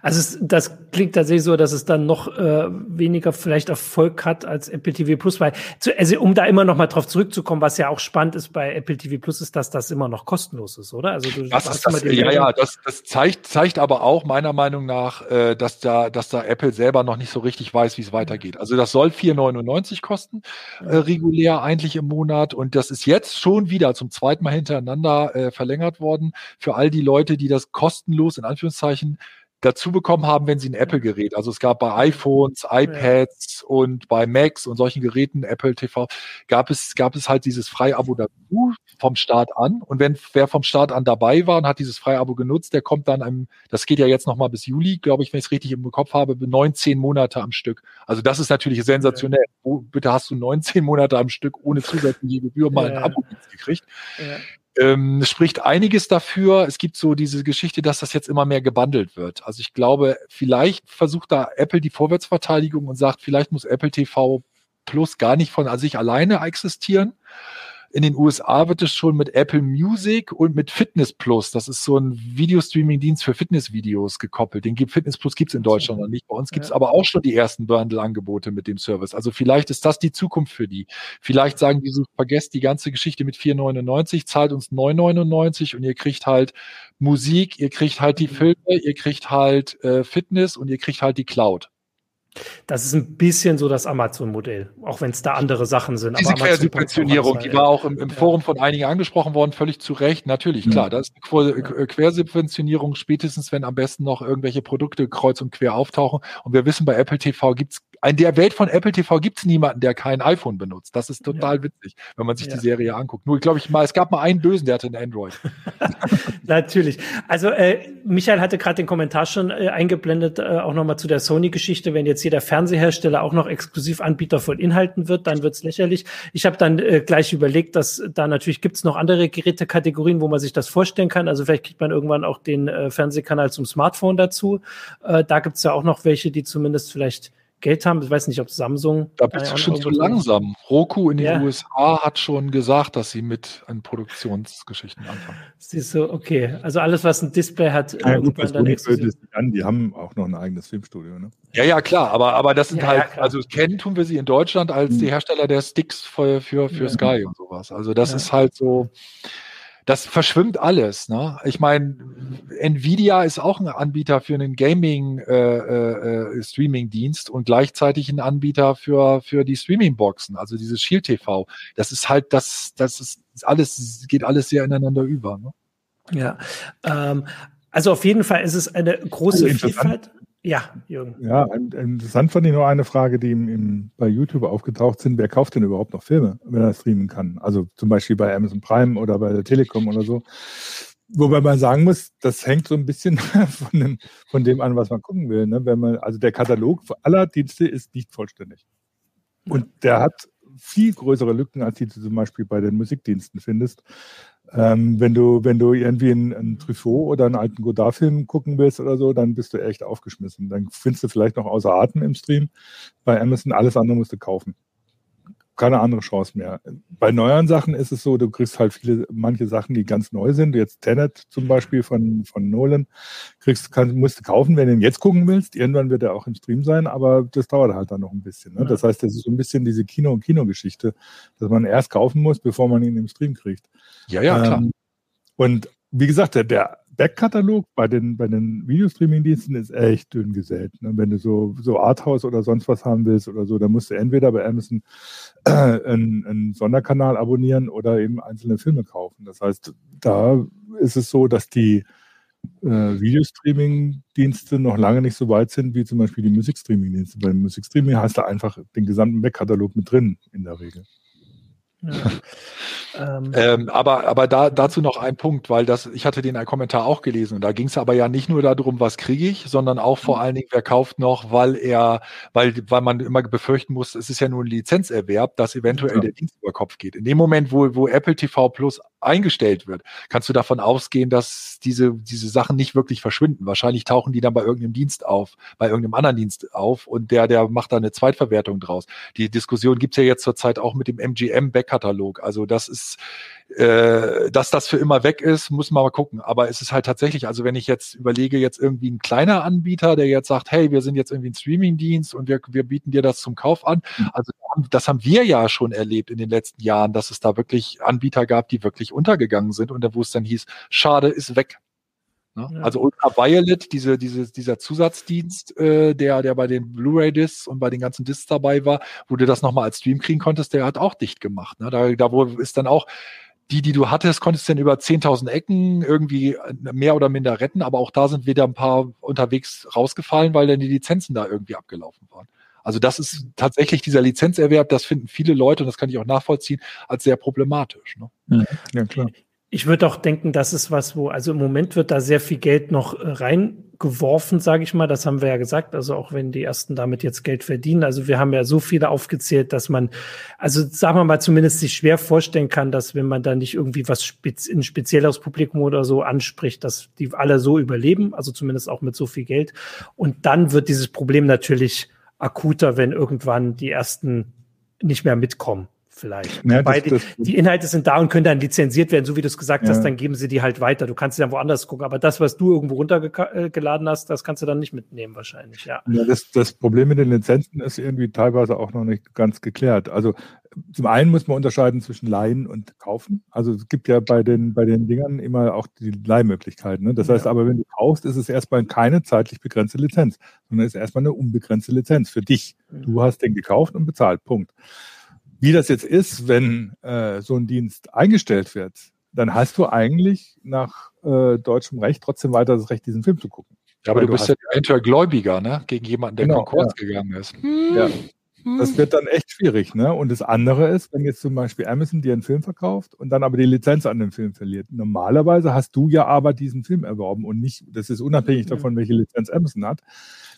Speaker 1: Also es, das klingt tatsächlich so, dass es dann noch äh, weniger vielleicht Erfolg hat als Apple TV Plus, weil zu, also um da immer noch mal drauf zurückzukommen, was ja auch spannend ist bei Apple TV Plus, ist, dass das immer noch kostenlos ist, oder? Also
Speaker 3: du das ist das, ja, ja, das, das zeigt, zeigt aber auch meiner Meinung nach, äh, dass da, dass da Apple selber noch nicht so richtig weiß, wie es weitergeht. Also das soll 4,99 kosten, äh, regulär eigentlich im Monat und das ist jetzt schon wieder zum zweiten Mal hintereinander äh, verlängert worden für all die Leute, die das kostenlos in Anführungszeichen dazu bekommen haben, wenn sie ein Apple-Gerät, also es gab bei iPhones, iPads ja. und bei Macs und solchen Geräten, Apple TV, gab es, gab es halt dieses Freiabo dazu vom Start an. Und wenn wer vom Start an dabei war und hat dieses Freiabo genutzt, der kommt dann einem, das geht ja jetzt nochmal bis Juli, glaube ich, wenn ich es richtig im Kopf habe, 19 Monate am Stück. Also das ist natürlich sensationell. Ja. Wo bitte hast du 19 Monate am Stück ohne zusätzliche Gebühr mal ein Abo gekriegt? Ähm, es spricht einiges dafür. Es gibt so diese Geschichte, dass das jetzt immer mehr gebundelt wird. Also ich glaube, vielleicht versucht da Apple die Vorwärtsverteidigung und sagt, vielleicht muss Apple TV Plus gar nicht von sich alleine existieren, in den USA wird es schon mit Apple Music und mit Fitness Plus, das ist so ein Videostreaming-Dienst für Fitnessvideos gekoppelt. Den gibt Fitness Plus gibt's in Deutschland noch nicht. Bei uns gibt's ja. aber auch schon die ersten Bundle-Angebote mit dem Service. Also vielleicht ist das die Zukunft für die. Vielleicht sagen die so, vergesst die ganze Geschichte mit 4,99, zahlt uns 9,99 und ihr kriegt halt Musik, ihr kriegt halt die mhm. Filme, ihr kriegt halt äh, Fitness und ihr kriegt halt die Cloud.
Speaker 1: Das ist ein bisschen so das Amazon-Modell, auch wenn es da andere Sachen sind.
Speaker 3: Diese Quersubventionierung, die war auch im, im. Forum von einigen angesprochen worden, völlig zu Recht. Natürlich, klar, das ist eine. Quersubventionierung, spätestens wenn am besten noch irgendwelche Produkte kreuz und quer auftauchen. Und wir wissen, bei Apple TV gibt's in der Welt von Apple TV gibt es niemanden, der kein iPhone benutzt. Das ist total ja. witzig, wenn man sich ja. die Serie anguckt. Nur, glaube ich mal, es gab mal einen Bösen, der hatte ein Android.
Speaker 1: Natürlich. Also äh, Michael hatte gerade den Kommentar schon äh, eingeblendet, äh, auch nochmal zu der Sony-Geschichte. Wenn jetzt jeder Fernsehersteller auch noch exklusiv Anbieter von Inhalten wird, dann wird's lächerlich. Ich habe dann äh, gleich überlegt, dass da natürlich gibt's noch andere Gerätekategorien, wo man sich das vorstellen kann. Also vielleicht kriegt man irgendwann auch den äh, Fernsehkanal zum Smartphone dazu. Äh, da gibt's ja auch noch welche, die zumindest vielleicht Geld haben. Ich weiß nicht, ob Samsung.
Speaker 3: Da bist du schon zu langsam. Roku in den ja. USA hat schon gesagt, dass sie mit an Produktionsgeschichten anfangen.
Speaker 1: Siehst du, okay. Also alles, was ein Display hat,
Speaker 4: ja, gut, das dann an. Die haben auch noch ein eigenes Filmstudio, ne?
Speaker 3: Ja, ja, klar. Aber, aber das sind ja, halt, ja, also kennen tun wir sie in Deutschland als hm. die Hersteller der Sticks für, für, für Sky und sowas. Also das ist halt so das verschwimmt alles. Ne? Ich meine, Nvidia ist auch ein Anbieter für einen Gaming-Streaming-Dienst äh, äh, und gleichzeitig ein Anbieter für, für die Streaming-Boxen, also dieses Shield TV. Das ist halt, das, das ist alles, geht alles sehr ineinander über. Ne?
Speaker 1: Ja, ähm, also auf jeden Fall ist es eine große Vielfalt. Ja,
Speaker 4: Jürgen. Ja, interessant fand ich nur eine Frage, die im, im, bei YouTube aufgetaucht sind. Wer kauft denn überhaupt noch Filme, wenn er streamen kann? Also zum Beispiel bei Amazon Prime oder bei der Telekom oder so. Wobei man sagen muss, das hängt so ein bisschen von dem, von dem an, was man gucken will. Ne? Wenn man, also der Katalog aller Dienste ist nicht vollständig. Und der hat viel größere Lücken, als die du zum Beispiel bei den Musikdiensten findest. Ähm, wenn du, wenn du irgendwie einen, einen Truffaut oder einen alten Godard-Film gucken willst oder so, dann bist du echt aufgeschmissen. Dann findest du vielleicht noch außer Atem im Stream. Bei Amazon alles andere musst du kaufen. Keine andere Chance mehr. Bei neueren Sachen ist es so, du kriegst halt viele, manche Sachen, die ganz neu sind. Jetzt Tenet zum Beispiel von, von Nolan, kriegst, kann, musst du kaufen, wenn du ihn jetzt gucken willst. Irgendwann wird er auch im Stream sein, aber das dauert halt dann noch ein bisschen. Ne? Das heißt, das ist so ein bisschen diese Kino- und Kinogeschichte, dass man erst kaufen muss, bevor man ihn im Stream kriegt.
Speaker 3: Ja, ja, klar. Ähm,
Speaker 4: und wie gesagt, der, der Backkatalog bei den, bei den Videostreaming-Diensten ist echt dünn gesät. Ne? Wenn du so, so Arthouse oder sonst was haben willst oder so, dann musst du entweder bei Amazon äh, einen, einen Sonderkanal abonnieren oder eben einzelne Filme kaufen. Das heißt, da ist es so, dass die äh, Videostreaming-Dienste noch lange nicht so weit sind wie zum Beispiel die Musikstreaming-Dienste. Beim Musikstreaming hast du einfach den gesamten Backkatalog mit drin in der Regel.
Speaker 3: ähm, ähm, aber aber da, dazu noch ein Punkt, weil das, ich hatte den Kommentar auch gelesen und da ging es aber ja nicht nur darum, was kriege ich, sondern auch vor mhm. allen Dingen, wer kauft noch, weil er, weil, weil man immer befürchten muss, es ist ja nur ein Lizenzerwerb, dass eventuell ja. der Dienst über Kopf geht. In dem Moment, wo, wo Apple TV Plus eingestellt wird, kannst du davon ausgehen, dass diese, diese Sachen nicht wirklich verschwinden. Wahrscheinlich tauchen die dann bei irgendeinem Dienst auf, bei irgendeinem anderen Dienst auf und der, der macht da eine Zweitverwertung draus. Die Diskussion gibt's ja jetzt zurzeit auch mit dem MGM-Backkatalog. Also das ist, äh, dass das für immer weg ist, muss man mal gucken. Aber es ist halt tatsächlich, also wenn ich jetzt überlege, jetzt irgendwie ein kleiner Anbieter, der jetzt sagt, hey, wir sind jetzt irgendwie ein Streaming-Dienst und wir, wir bieten dir das zum Kauf an. Mhm. Also das haben wir ja schon erlebt in den letzten Jahren, dass es da wirklich Anbieter gab, die wirklich untergegangen sind und wo es dann hieß, schade, ist weg. Ne? Ja. Also Ultraviolet, diese, diese, dieser Zusatzdienst, äh, der, der bei den Blu-ray-Discs und bei den ganzen Discs dabei war, wo du das nochmal als Stream kriegen konntest, der hat auch dicht gemacht. Ne? Da, da wo ist dann auch die, die du hattest, konntest du dann über 10.000 Ecken irgendwie mehr oder minder retten, aber auch da sind wieder ein paar unterwegs rausgefallen, weil dann die Lizenzen da irgendwie abgelaufen waren. Also das ist tatsächlich dieser Lizenzerwerb, das finden viele Leute, und das kann ich auch nachvollziehen, als sehr problematisch.
Speaker 1: Ne? Ja, klar. Ich würde auch denken, das ist was, wo, also im Moment wird da sehr viel Geld noch äh, reingeworfen, sage ich mal. Das haben wir ja gesagt. Also auch wenn die ersten damit jetzt Geld verdienen. Also wir haben ja so viele aufgezählt, dass man, also sagen wir mal, zumindest sich schwer vorstellen kann, dass wenn man da nicht irgendwie was spez ein spezielleres Publikum oder so anspricht, dass die alle so überleben. Also zumindest auch mit so viel Geld. Und dann wird dieses Problem natürlich akuter, wenn irgendwann die ersten nicht mehr mitkommen vielleicht. Ja, Wobei das, das, die, die, Inhalte sind da und können dann lizenziert werden, so wie du es gesagt ja. hast, dann geben sie die halt weiter. Du kannst sie dann woanders gucken, aber das, was du irgendwo runtergeladen hast, das kannst du dann nicht mitnehmen wahrscheinlich, ja.
Speaker 4: ja das, das Problem mit den Lizenzen ist irgendwie teilweise auch noch nicht ganz geklärt. Also zum einen muss man unterscheiden zwischen Leihen und Kaufen. Also es gibt ja bei den, bei den Dingern immer auch die Leihmöglichkeiten. Ne? Das heißt aber, wenn du kaufst, ist es erstmal keine zeitlich begrenzte Lizenz, sondern ist erstmal eine unbegrenzte Lizenz für dich. Du mhm. hast den gekauft und bezahlt. Punkt. Wie das jetzt ist, wenn äh, so ein Dienst eingestellt wird, dann hast du eigentlich nach äh, deutschem Recht trotzdem weiter das Recht, diesen Film zu gucken.
Speaker 3: Ja, aber du, du bist ja eventuell Gläubiger, ne? Gegen jemanden, der genau, Konkurs ja. gegangen ist.
Speaker 4: Ja. Das wird dann echt schwierig, ne? Und das andere ist, wenn jetzt zum Beispiel Amazon dir einen Film verkauft und dann aber die Lizenz an den Film verliert. Normalerweise hast du ja aber diesen Film erworben und nicht, das ist unabhängig davon, welche Lizenz Amazon hat.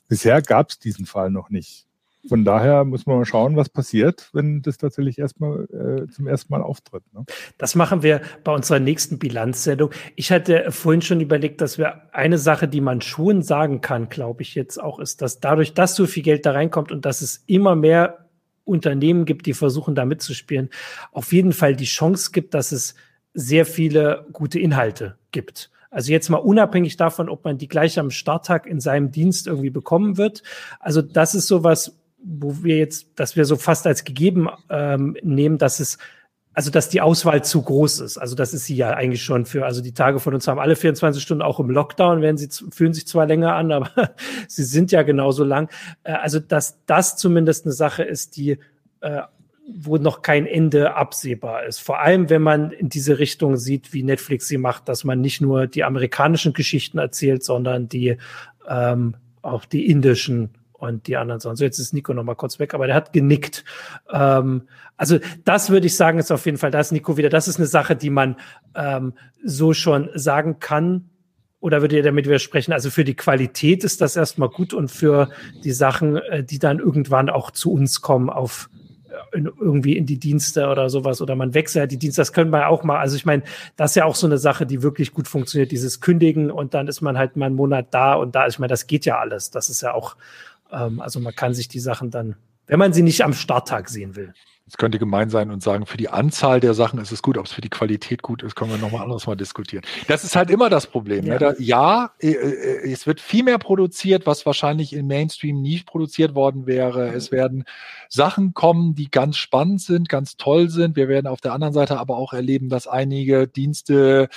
Speaker 4: Bisher gab es diesen Fall noch nicht. Von daher muss man mal schauen, was passiert, wenn das tatsächlich erstmal äh, zum ersten Mal auftritt. Ne?
Speaker 1: Das machen wir bei unserer nächsten Bilanzsendung. Ich hatte vorhin schon überlegt, dass wir eine Sache, die man schon sagen kann, glaube ich jetzt auch, ist, dass dadurch, dass so viel Geld da reinkommt und dass es immer mehr Unternehmen gibt, die versuchen, da mitzuspielen, auf jeden Fall die Chance gibt, dass es sehr viele gute Inhalte gibt. Also jetzt mal unabhängig davon, ob man die gleich am Starttag in seinem Dienst irgendwie bekommen wird. Also das ist sowas, wo wir jetzt, dass wir so fast als gegeben ähm, nehmen, dass es also dass die Auswahl zu groß ist. Also das ist sie ja eigentlich schon für, also die Tage von uns haben alle 24 Stunden auch im Lockdown, werden sie fühlen sich zwar länger an, aber sie sind ja genauso lang. Äh, also dass das zumindest eine Sache ist, die äh, wo noch kein Ende absehbar ist. Vor allem, wenn man in diese Richtung sieht, wie Netflix sie macht, dass man nicht nur die amerikanischen Geschichten erzählt, sondern die ähm, auch die indischen und die anderen Sachen. So, jetzt ist Nico noch mal kurz weg, aber der hat genickt. Ähm, also das würde ich sagen, ist auf jeden Fall, da ist Nico wieder, das ist eine Sache, die man ähm, so schon sagen kann. Oder würde ihr damit widersprechen? Also für die Qualität ist das erstmal gut und für die Sachen, äh, die dann irgendwann auch zu uns kommen auf äh, in, irgendwie in die Dienste oder sowas oder man wechselt halt die Dienste, das können wir auch mal. Also ich meine, das ist ja auch so eine Sache, die wirklich gut funktioniert, dieses Kündigen und dann ist man halt mal einen Monat da und da, ich meine, das geht ja alles. Das ist ja auch ähm, also man kann sich die Sachen dann, wenn man sie nicht am Starttag sehen will.
Speaker 3: Es könnte gemein sein und sagen, für die Anzahl der Sachen ist es gut, ob es für die Qualität gut ist, können wir nochmal anderes mal diskutieren. Das ist halt immer das Problem. Ne? Ja, ne? da, ja äh, äh, es wird viel mehr produziert, was wahrscheinlich im Mainstream nie produziert worden wäre. Es werden Sachen kommen, die ganz spannend sind, ganz toll sind. Wir werden auf der anderen Seite aber auch erleben, dass einige Dienste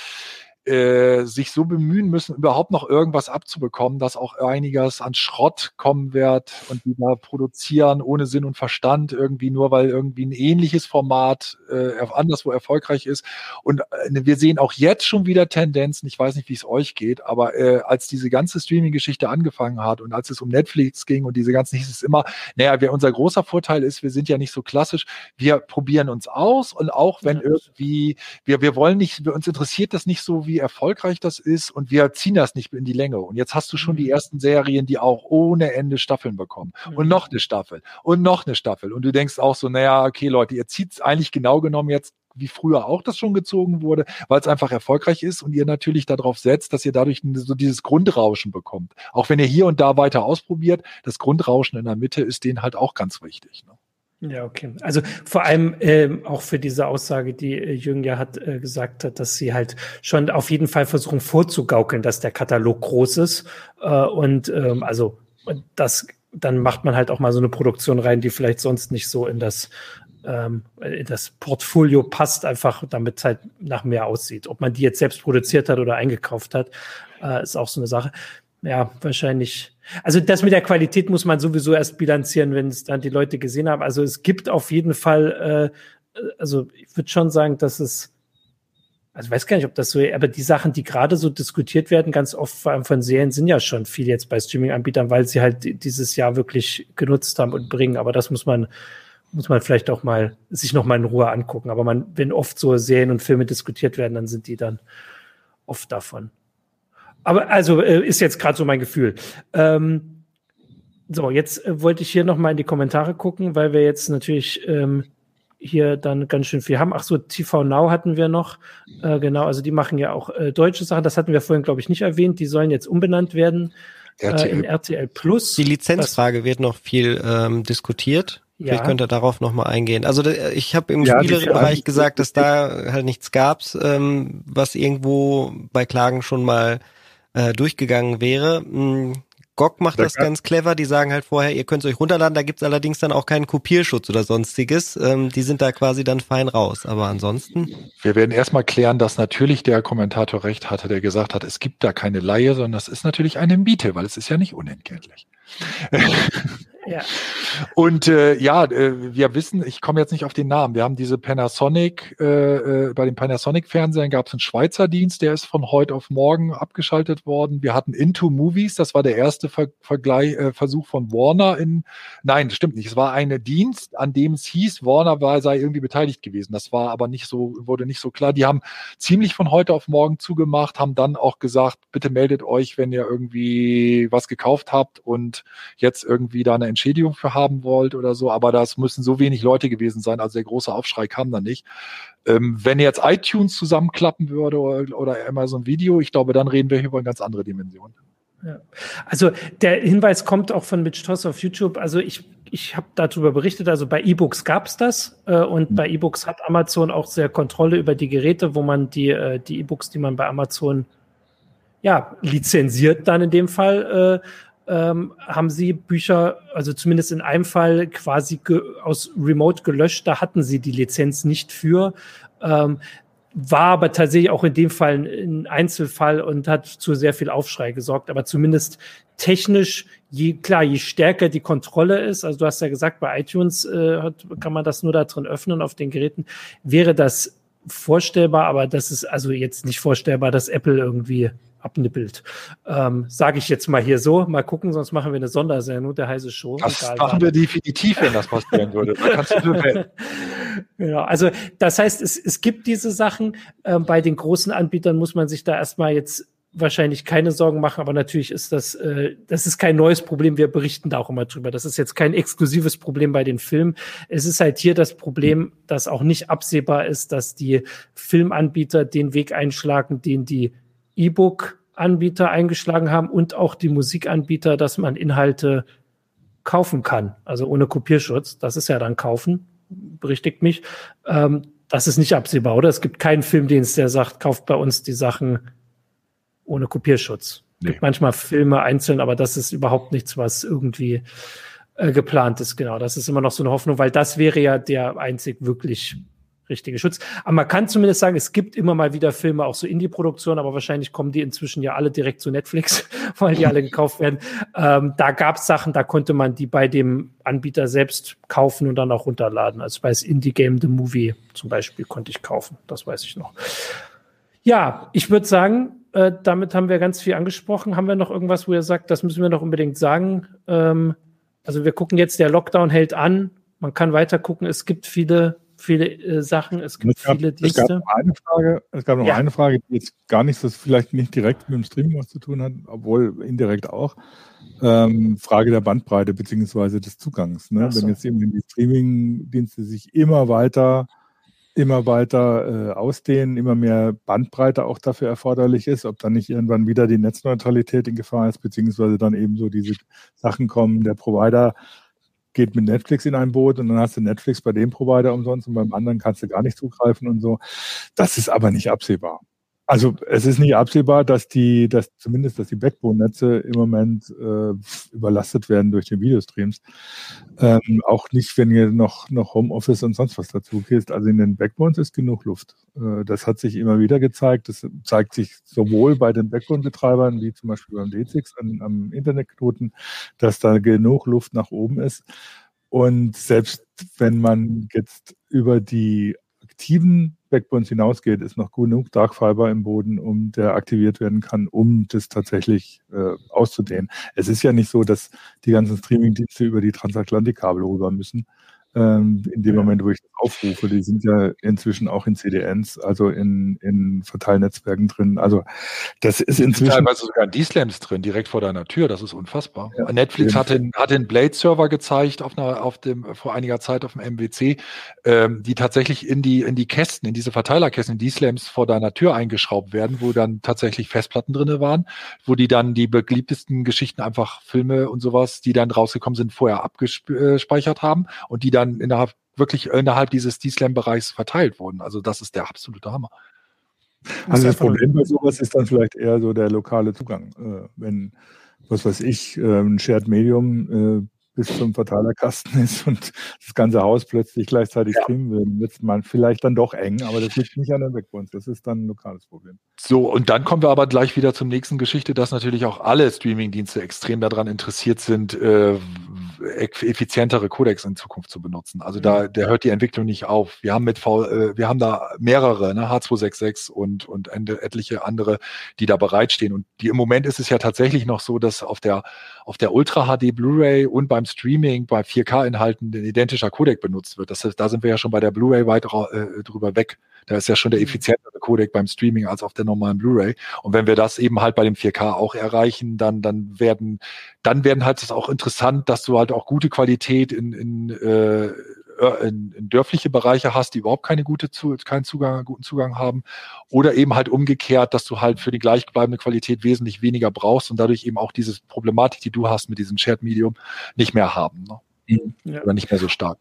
Speaker 3: äh, sich so bemühen müssen, überhaupt noch irgendwas abzubekommen, dass auch einiges an Schrott kommen wird und die da produzieren ohne Sinn und Verstand irgendwie nur, weil irgendwie ein ähnliches Format äh, anderswo erfolgreich ist. Und äh, wir sehen auch jetzt schon wieder Tendenzen, ich weiß nicht, wie es euch geht, aber äh, als diese ganze Streaming-Geschichte angefangen hat und als es um Netflix ging und diese ganzen, hieß es immer, naja, wer unser großer Vorteil ist, wir sind ja nicht so klassisch, wir probieren uns aus und auch wenn irgendwie, wir, wir wollen nicht, uns interessiert das nicht so, wie erfolgreich das ist und wir ziehen das nicht in die Länge. Und jetzt hast du schon die mhm. ersten Serien, die auch ohne Ende Staffeln bekommen. Und mhm. noch eine Staffel und noch eine Staffel. Und du denkst auch so, naja, okay, Leute, ihr zieht es eigentlich genau genommen jetzt wie früher auch das schon gezogen wurde, weil es einfach erfolgreich ist und ihr natürlich darauf setzt, dass ihr dadurch so dieses Grundrauschen bekommt. Auch wenn ihr hier und da weiter ausprobiert, das Grundrauschen in der Mitte ist denen halt auch ganz wichtig. Ne?
Speaker 1: Ja, okay. Also vor allem ähm, auch für diese Aussage, die äh, Jürgen ja hat äh, gesagt hat, dass sie halt schon auf jeden Fall versuchen vorzugaukeln, dass der Katalog groß ist. Äh, und ähm, also das, dann macht man halt auch mal so eine Produktion rein, die vielleicht sonst nicht so in das ähm, das Portfolio passt, einfach damit es halt nach mehr aussieht. Ob man die jetzt selbst produziert hat oder eingekauft hat, äh, ist auch so eine Sache. Ja, wahrscheinlich also das mit der Qualität muss man sowieso erst bilanzieren, wenn es dann die Leute gesehen haben. Also es gibt auf jeden Fall, äh, also ich würde schon sagen, dass es, also ich weiß gar nicht, ob das so, aber die Sachen, die gerade so diskutiert werden, ganz oft vor allem von Serien, sind ja schon viel jetzt bei Streaming-Anbietern, weil sie halt dieses Jahr wirklich genutzt haben und bringen. Aber das muss man, muss man vielleicht auch mal sich noch mal in Ruhe angucken. Aber man, wenn oft so Serien und Filme diskutiert werden, dann sind die dann oft davon. Aber also äh, ist jetzt gerade so mein Gefühl. Ähm, so, jetzt äh, wollte ich hier noch mal in die Kommentare gucken, weil wir jetzt natürlich ähm, hier dann ganz schön viel haben. Ach so, TV Now hatten wir noch. Äh, genau, also die machen ja auch äh, deutsche Sachen. Das hatten wir vorhin, glaube ich, nicht erwähnt. Die sollen jetzt umbenannt werden RTL. Äh, in RTL Plus.
Speaker 5: Die Lizenzfrage Was? wird noch viel ähm, diskutiert. Ja. Ich könnte darauf nochmal eingehen. Also ich habe im ja, Spielerbereich gesagt, dass da halt nichts gab, ähm, was irgendwo bei Klagen schon mal äh, durchgegangen wäre. Hm, GOG macht das ganz clever. Die sagen halt vorher, ihr könnt es euch runterladen. Da gibt's allerdings dann auch keinen Kopierschutz oder sonstiges. Ähm, die sind da quasi dann fein raus. Aber ansonsten.
Speaker 3: Wir werden erstmal klären, dass natürlich der Kommentator recht hatte, der gesagt hat, es gibt da keine Laie, sondern das ist natürlich eine Miete, weil es ist ja nicht unentgeltlich. Ja. Und äh, ja, äh, wir wissen, ich komme jetzt nicht auf den Namen. Wir haben diese Panasonic, äh, äh, bei den Panasonic-Fernsehern gab es einen Schweizer Dienst, der ist von heute auf morgen abgeschaltet worden. Wir hatten Into Movies, das war der erste Ver Vergleich, äh, Versuch von Warner in, nein, stimmt nicht. Es war ein Dienst, an dem es hieß, Warner war, sei irgendwie beteiligt gewesen. Das war aber nicht so, wurde nicht so klar. Die haben ziemlich von heute auf morgen zugemacht, haben dann auch gesagt, bitte meldet euch, wenn ihr irgendwie was gekauft habt und jetzt irgendwie da eine Entschädigung für haben wollt oder so, aber das müssen so wenig Leute gewesen sein, also der große Aufschrei kam da nicht. Ähm, wenn jetzt iTunes zusammenklappen würde oder, oder Amazon Video, ich glaube, dann reden wir hier über eine ganz andere Dimension.
Speaker 1: Ja. Also der Hinweis kommt auch von Mitch Toss auf YouTube. Also ich, ich habe darüber berichtet, also bei E-Books gab es das äh, und mhm. bei E-Books hat Amazon auch sehr Kontrolle über die Geräte, wo man die äh, die E-Books, die man bei Amazon ja lizenziert dann in dem Fall äh, ähm, haben sie Bücher, also zumindest in einem Fall quasi aus Remote gelöscht. Da hatten sie die Lizenz nicht für. Ähm, war aber tatsächlich auch in dem Fall ein Einzelfall und hat zu sehr viel Aufschrei gesorgt. Aber zumindest technisch, je klar, je stärker die Kontrolle ist, also du hast ja gesagt, bei iTunes äh, hat, kann man das nur da drin öffnen auf den Geräten, wäre das vorstellbar, aber das ist also jetzt nicht vorstellbar, dass Apple irgendwie abnippelt. Ähm, Sage ich jetzt mal hier so. Mal gucken, sonst machen wir eine Sondersendung, der heiße Show.
Speaker 3: Das machen wann. wir definitiv, wenn das passieren würde. Da kannst du
Speaker 1: genau, also das heißt, es, es gibt diese Sachen. Ähm, bei den großen Anbietern muss man sich da erstmal jetzt wahrscheinlich keine Sorgen machen, aber natürlich ist das, äh, das ist kein neues Problem. Wir berichten da auch immer drüber. Das ist jetzt kein exklusives Problem bei den Filmen. Es ist halt hier das Problem, dass auch nicht absehbar ist, dass die Filmanbieter den Weg einschlagen, den die E-Book-Anbieter eingeschlagen haben und auch die Musikanbieter, dass man Inhalte kaufen kann, also ohne Kopierschutz. Das ist ja dann kaufen. berichtigt mich. Ähm, das ist nicht absehbar, oder? Es gibt keinen Filmdienst, der sagt, kauft bei uns die Sachen ohne Kopierschutz. Es nee. gibt manchmal Filme einzeln, aber das ist überhaupt nichts, was irgendwie äh, geplant ist. Genau, das ist immer noch so eine Hoffnung, weil das wäre ja der einzig wirklich richtige Schutz. Aber man kann zumindest sagen, es gibt immer mal wieder Filme, auch so Indie-Produktionen, aber wahrscheinlich kommen die inzwischen ja alle direkt zu Netflix, weil die alle gekauft werden. Ähm, da gab es Sachen, da konnte man die bei dem Anbieter selbst kaufen und dann auch runterladen. Also bei Indie-Game The Movie zum Beispiel konnte ich kaufen. Das weiß ich noch. Ja, ich würde sagen, äh, damit haben wir ganz viel angesprochen. Haben wir noch irgendwas, wo ihr sagt, das müssen wir noch unbedingt sagen? Ähm, also wir gucken jetzt, der Lockdown hält an. Man kann weiter gucken. Es gibt viele viele äh, Sachen, es gibt es gab, viele Dienste.
Speaker 4: Es gab noch eine Frage, es gab noch ja. eine Frage, die jetzt gar nichts, das vielleicht nicht direkt mit dem Streaming was zu tun hat, obwohl indirekt auch. Ähm, Frage der Bandbreite beziehungsweise des Zugangs. Ne? So. Wenn jetzt eben die Streaming-Dienste sich immer weiter immer weiter äh, ausdehnen, immer mehr Bandbreite auch dafür erforderlich ist, ob dann nicht irgendwann wieder die Netzneutralität in Gefahr ist, beziehungsweise dann eben so diese Sachen kommen, der Provider geht mit Netflix in ein Boot und dann hast du Netflix bei dem Provider umsonst und beim anderen kannst du gar nicht zugreifen und so. Das ist aber nicht absehbar. Also es ist nicht absehbar, dass die, dass zumindest, dass die Backbone-Netze im Moment äh, überlastet werden durch den Videostreams. Ähm, auch nicht, wenn ihr noch, noch Homeoffice und sonst was dazu gehst. Also in den Backbones ist genug Luft. Äh, das hat sich immer wieder gezeigt. Das zeigt sich sowohl bei den Backbone-Betreibern wie zum Beispiel beim D6 an, am Internetknoten, dass da genug Luft nach oben ist. Und selbst wenn man jetzt über die aktiven Backbones hinausgeht, ist noch genug Dark Fiber im Boden, um der aktiviert werden kann, um das tatsächlich äh, auszudehnen. Es ist ja nicht so, dass die ganzen Streaming-Dienste über die Transatlantikkabel rüber müssen, ähm, in dem Moment, wo ich das aufrufe. Die sind ja inzwischen auch in CDNs, also in, in Verteilnetzwerken drin. Also das ist inzwischen.
Speaker 3: Teilweise sogar in D-Slams drin, direkt vor deiner Tür. Das ist unfassbar. Ja, Netflix hat den, hat den Blade-Server gezeigt auf einer, auf dem, vor einiger Zeit auf dem MWC, ähm, die tatsächlich in die, in die Kästen, in diese Verteilerkästen, in D-Slams vor deiner Tür eingeschraubt werden, wo dann tatsächlich Festplatten drinne waren, wo die dann die beliebtesten Geschichten einfach Filme und sowas, die dann rausgekommen sind, vorher abgespeichert haben und die dann dann innerhalb, wirklich innerhalb dieses D-Slam-Bereichs verteilt wurden. Also das ist der absolute Hammer.
Speaker 4: Also das Problem bei sowas ist dann vielleicht eher so der lokale Zugang. Äh, wenn, was weiß ich, äh, ein Shared Medium äh, bis zum Verteilerkasten ist und das ganze Haus plötzlich gleichzeitig ja. streamen will, wird man vielleicht dann doch eng, aber das liegt nicht an der Backbones, das ist dann ein lokales Problem.
Speaker 3: So, und dann kommen wir aber gleich wieder zum nächsten Geschichte, dass natürlich auch alle Streamingdienste extrem daran interessiert sind, äh, effizientere Codecs in Zukunft zu benutzen. Also da, der hört die Entwicklung nicht auf. Wir haben mit V, äh, wir haben da mehrere, ne, H266 und, und etliche andere, die da bereitstehen. Und die, im Moment ist es ja tatsächlich noch so, dass auf der, auf der Ultra HD Blu-ray und beim Streaming bei 4K-Inhalten ein identischer Codec benutzt wird. Das, da sind wir ja schon bei der Blu-ray weit äh, drüber weg. Da ist ja schon der mhm. effizientere Codec beim Streaming als auf der normalen Blu-ray. Und wenn wir das eben halt bei dem 4K auch erreichen, dann, dann werden, dann werden halt das auch interessant, dass du halt auch gute Qualität in, in äh, in, in dörfliche Bereiche hast, die überhaupt keine gute zu, keinen Zugang, guten Zugang haben, oder eben halt umgekehrt, dass du halt für die gleichbleibende Qualität wesentlich weniger brauchst und dadurch eben auch diese Problematik, die du hast mit diesem Shared Medium, nicht mehr haben. Ne? Ja. Oder nicht mehr so stark.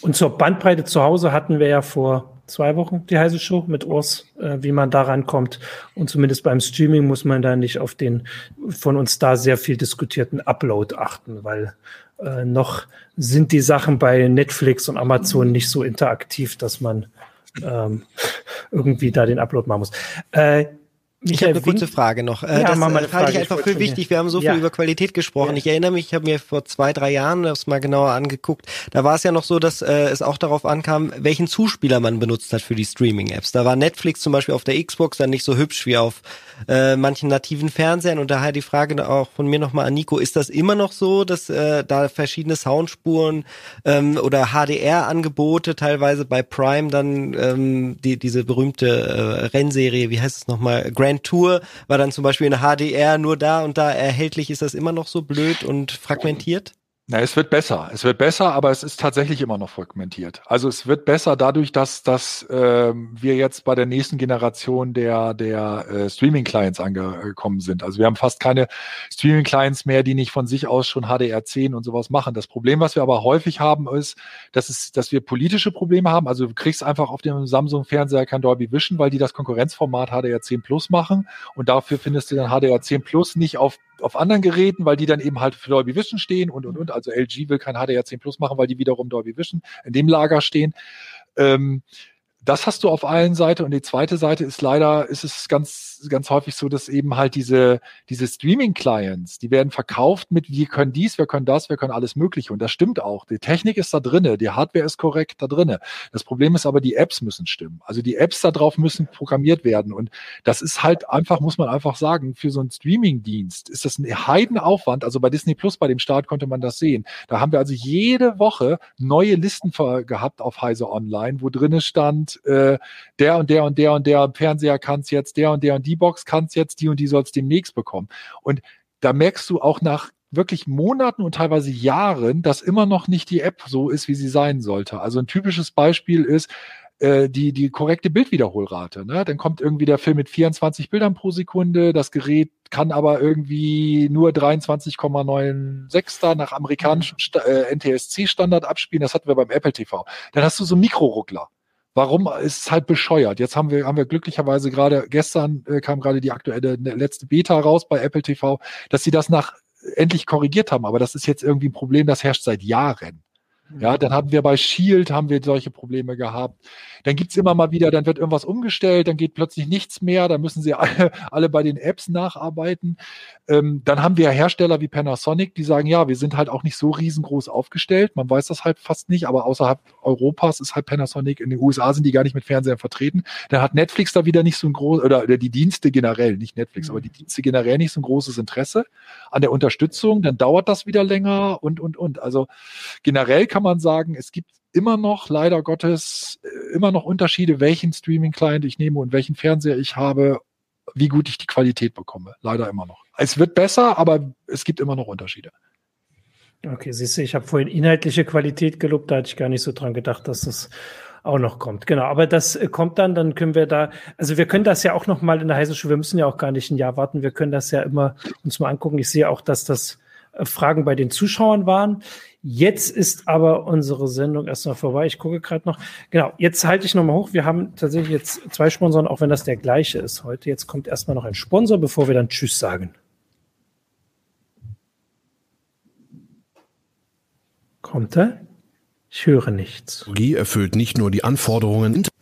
Speaker 1: Und zur Bandbreite zu Hause hatten wir ja vor zwei Wochen die heiße Show mit Urs, äh, wie man da rankommt. Und zumindest beim Streaming muss man da nicht auf den von uns da sehr viel diskutierten Upload achten, weil äh, noch sind die Sachen bei Netflix und Amazon nicht so interaktiv, dass man ähm, irgendwie da den Upload machen muss. Äh,
Speaker 5: ich habe eine kurze Frage noch. Äh, ja, das äh, halte ich einfach für wichtig. Wir haben so ja. viel über Qualität gesprochen. Ja. Ich erinnere mich, ich habe mir vor zwei, drei Jahren das mal genauer angeguckt. Da war es ja noch so, dass äh, es auch darauf ankam, welchen Zuspieler man benutzt hat für die Streaming-Apps. Da war Netflix zum Beispiel auf der Xbox dann nicht so hübsch wie auf äh, manchen nativen Fernsehern. Und daher die Frage auch von mir nochmal an Nico, ist das immer noch so, dass äh, da verschiedene Soundspuren ähm, oder HDR-Angebote teilweise bei Prime dann ähm, die, diese berühmte äh, Rennserie, wie heißt es nochmal, Grand Tour, war dann zum Beispiel in HDR nur da und da erhältlich. Ist das immer noch so blöd und fragmentiert?
Speaker 3: Na, es wird besser. Es wird besser, aber es ist tatsächlich immer noch fragmentiert. Also es wird besser dadurch, dass, dass ähm, wir jetzt bei der nächsten Generation der, der äh, Streaming-Clients angekommen sind. Also wir haben fast keine Streaming-Clients mehr, die nicht von sich aus schon HDR10 und sowas machen. Das Problem, was wir aber häufig haben, ist, dass, es, dass wir politische Probleme haben. Also du kriegst einfach auf dem Samsung-Fernseher kein Dolby Vision, weil die das Konkurrenzformat HDR10 Plus machen. Und dafür findest du dann HDR10 Plus nicht auf auf anderen Geräten, weil die dann eben halt für Dolby Vision stehen und und und. Also LG will kein HDR10 Plus machen, weil die wiederum Dolby Vision in dem Lager stehen. Ähm, das hast du auf allen Seiten und die zweite Seite ist leider, ist es ganz, ganz häufig so, dass eben halt diese, diese Streaming-Clients, die werden verkauft mit, wir können dies, wir können das, wir können alles Mögliche und das stimmt auch. Die Technik ist da drinne, die Hardware ist korrekt da drinne. Das Problem ist aber, die Apps müssen stimmen. Also die Apps da drauf müssen programmiert werden und das ist halt einfach, muss man einfach sagen, für so einen Streaming-Dienst ist das ein Heidenaufwand. Also bei Disney Plus, bei dem Start konnte man das sehen. Da haben wir also jede Woche neue Listen gehabt auf Heise Online, wo drinne stand, äh, der und der und der und der Fernseher kann es jetzt, der und der und die Box kann es jetzt, die und die soll es demnächst bekommen. Und da merkst du auch nach wirklich Monaten und teilweise Jahren, dass immer noch nicht die App so ist, wie sie sein sollte. Also ein typisches Beispiel ist, äh, die, die korrekte Bildwiederholrate. Ne? Dann kommt irgendwie der Film mit 24 Bildern pro Sekunde, das Gerät kann aber irgendwie nur 23,96 da nach amerikanischem äh, NTSC-Standard abspielen. Das hatten wir beim Apple TV. Dann hast du so Mikroruckler. Warum ist es halt bescheuert? Jetzt haben wir, haben wir glücklicherweise gerade, gestern äh, kam gerade die aktuelle ne, letzte Beta raus bei Apple TV, dass sie das nach endlich korrigiert haben. Aber das ist jetzt irgendwie ein Problem, das herrscht seit Jahren. Ja, dann haben wir bei Shield haben wir solche Probleme gehabt. Dann gibt's immer mal wieder, dann wird irgendwas umgestellt, dann geht plötzlich nichts mehr, dann müssen sie alle, alle bei den Apps nacharbeiten. Ähm, dann haben wir Hersteller wie Panasonic, die sagen, ja, wir sind halt auch nicht so riesengroß aufgestellt. Man weiß das halt fast nicht, aber außerhalb Europas ist halt Panasonic, in den USA sind die gar nicht mit Fernsehern vertreten. Dann hat Netflix da wieder nicht so ein großes, oder, oder die Dienste generell, nicht Netflix, mhm. aber die Dienste generell nicht so ein großes Interesse an der Unterstützung. Dann dauert das wieder länger und, und, und. Also generell kann man sagen, es gibt immer noch, leider Gottes, äh, immer noch Unterschiede, welchen Streaming-Client ich nehme und welchen Fernseher ich habe, wie gut ich die Qualität bekomme. Leider immer noch. Es wird besser, aber es gibt immer noch Unterschiede.
Speaker 1: Okay, siehst du, ich habe vorhin inhaltliche Qualität gelobt, da hatte ich gar nicht so dran gedacht, dass das auch noch kommt. Genau, aber das äh, kommt dann, dann können wir da, also wir können das ja auch noch mal in der Heise Schule, wir müssen ja auch gar nicht ein Jahr warten, wir können das ja immer uns mal angucken. Ich sehe auch, dass das äh, Fragen bei den Zuschauern waren. Jetzt ist aber unsere Sendung erstmal vorbei. Ich gucke gerade noch. Genau, jetzt halte ich nochmal hoch. Wir haben tatsächlich jetzt zwei Sponsoren, auch wenn das der gleiche ist heute. Jetzt kommt erstmal noch ein Sponsor, bevor wir dann Tschüss sagen. Kommt er? Ich höre nichts.
Speaker 2: erfüllt nicht nur die Anforderungen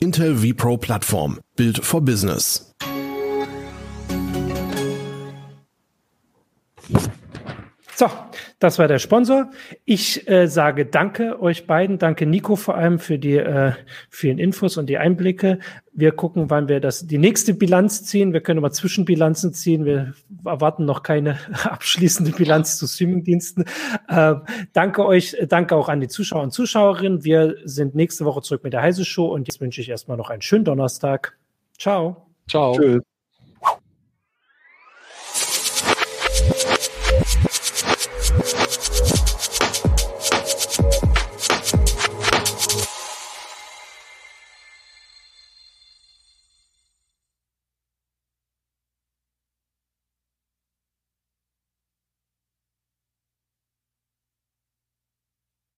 Speaker 2: Intel vPro Plattform. Built for Business.
Speaker 1: So, das war der Sponsor. Ich äh, sage danke euch beiden, danke Nico vor allem für die äh, vielen Infos und die Einblicke. Wir gucken, wann wir das die nächste Bilanz ziehen. Wir können immer Zwischenbilanzen ziehen. Wir erwarten noch keine abschließende Bilanz zu Streamingdiensten. Äh, danke euch, danke auch an die Zuschauer und Zuschauerinnen. Wir sind nächste Woche zurück mit der Heise Show und jetzt wünsche ich erstmal noch einen schönen Donnerstag. Ciao.
Speaker 3: Ciao. Tschüss.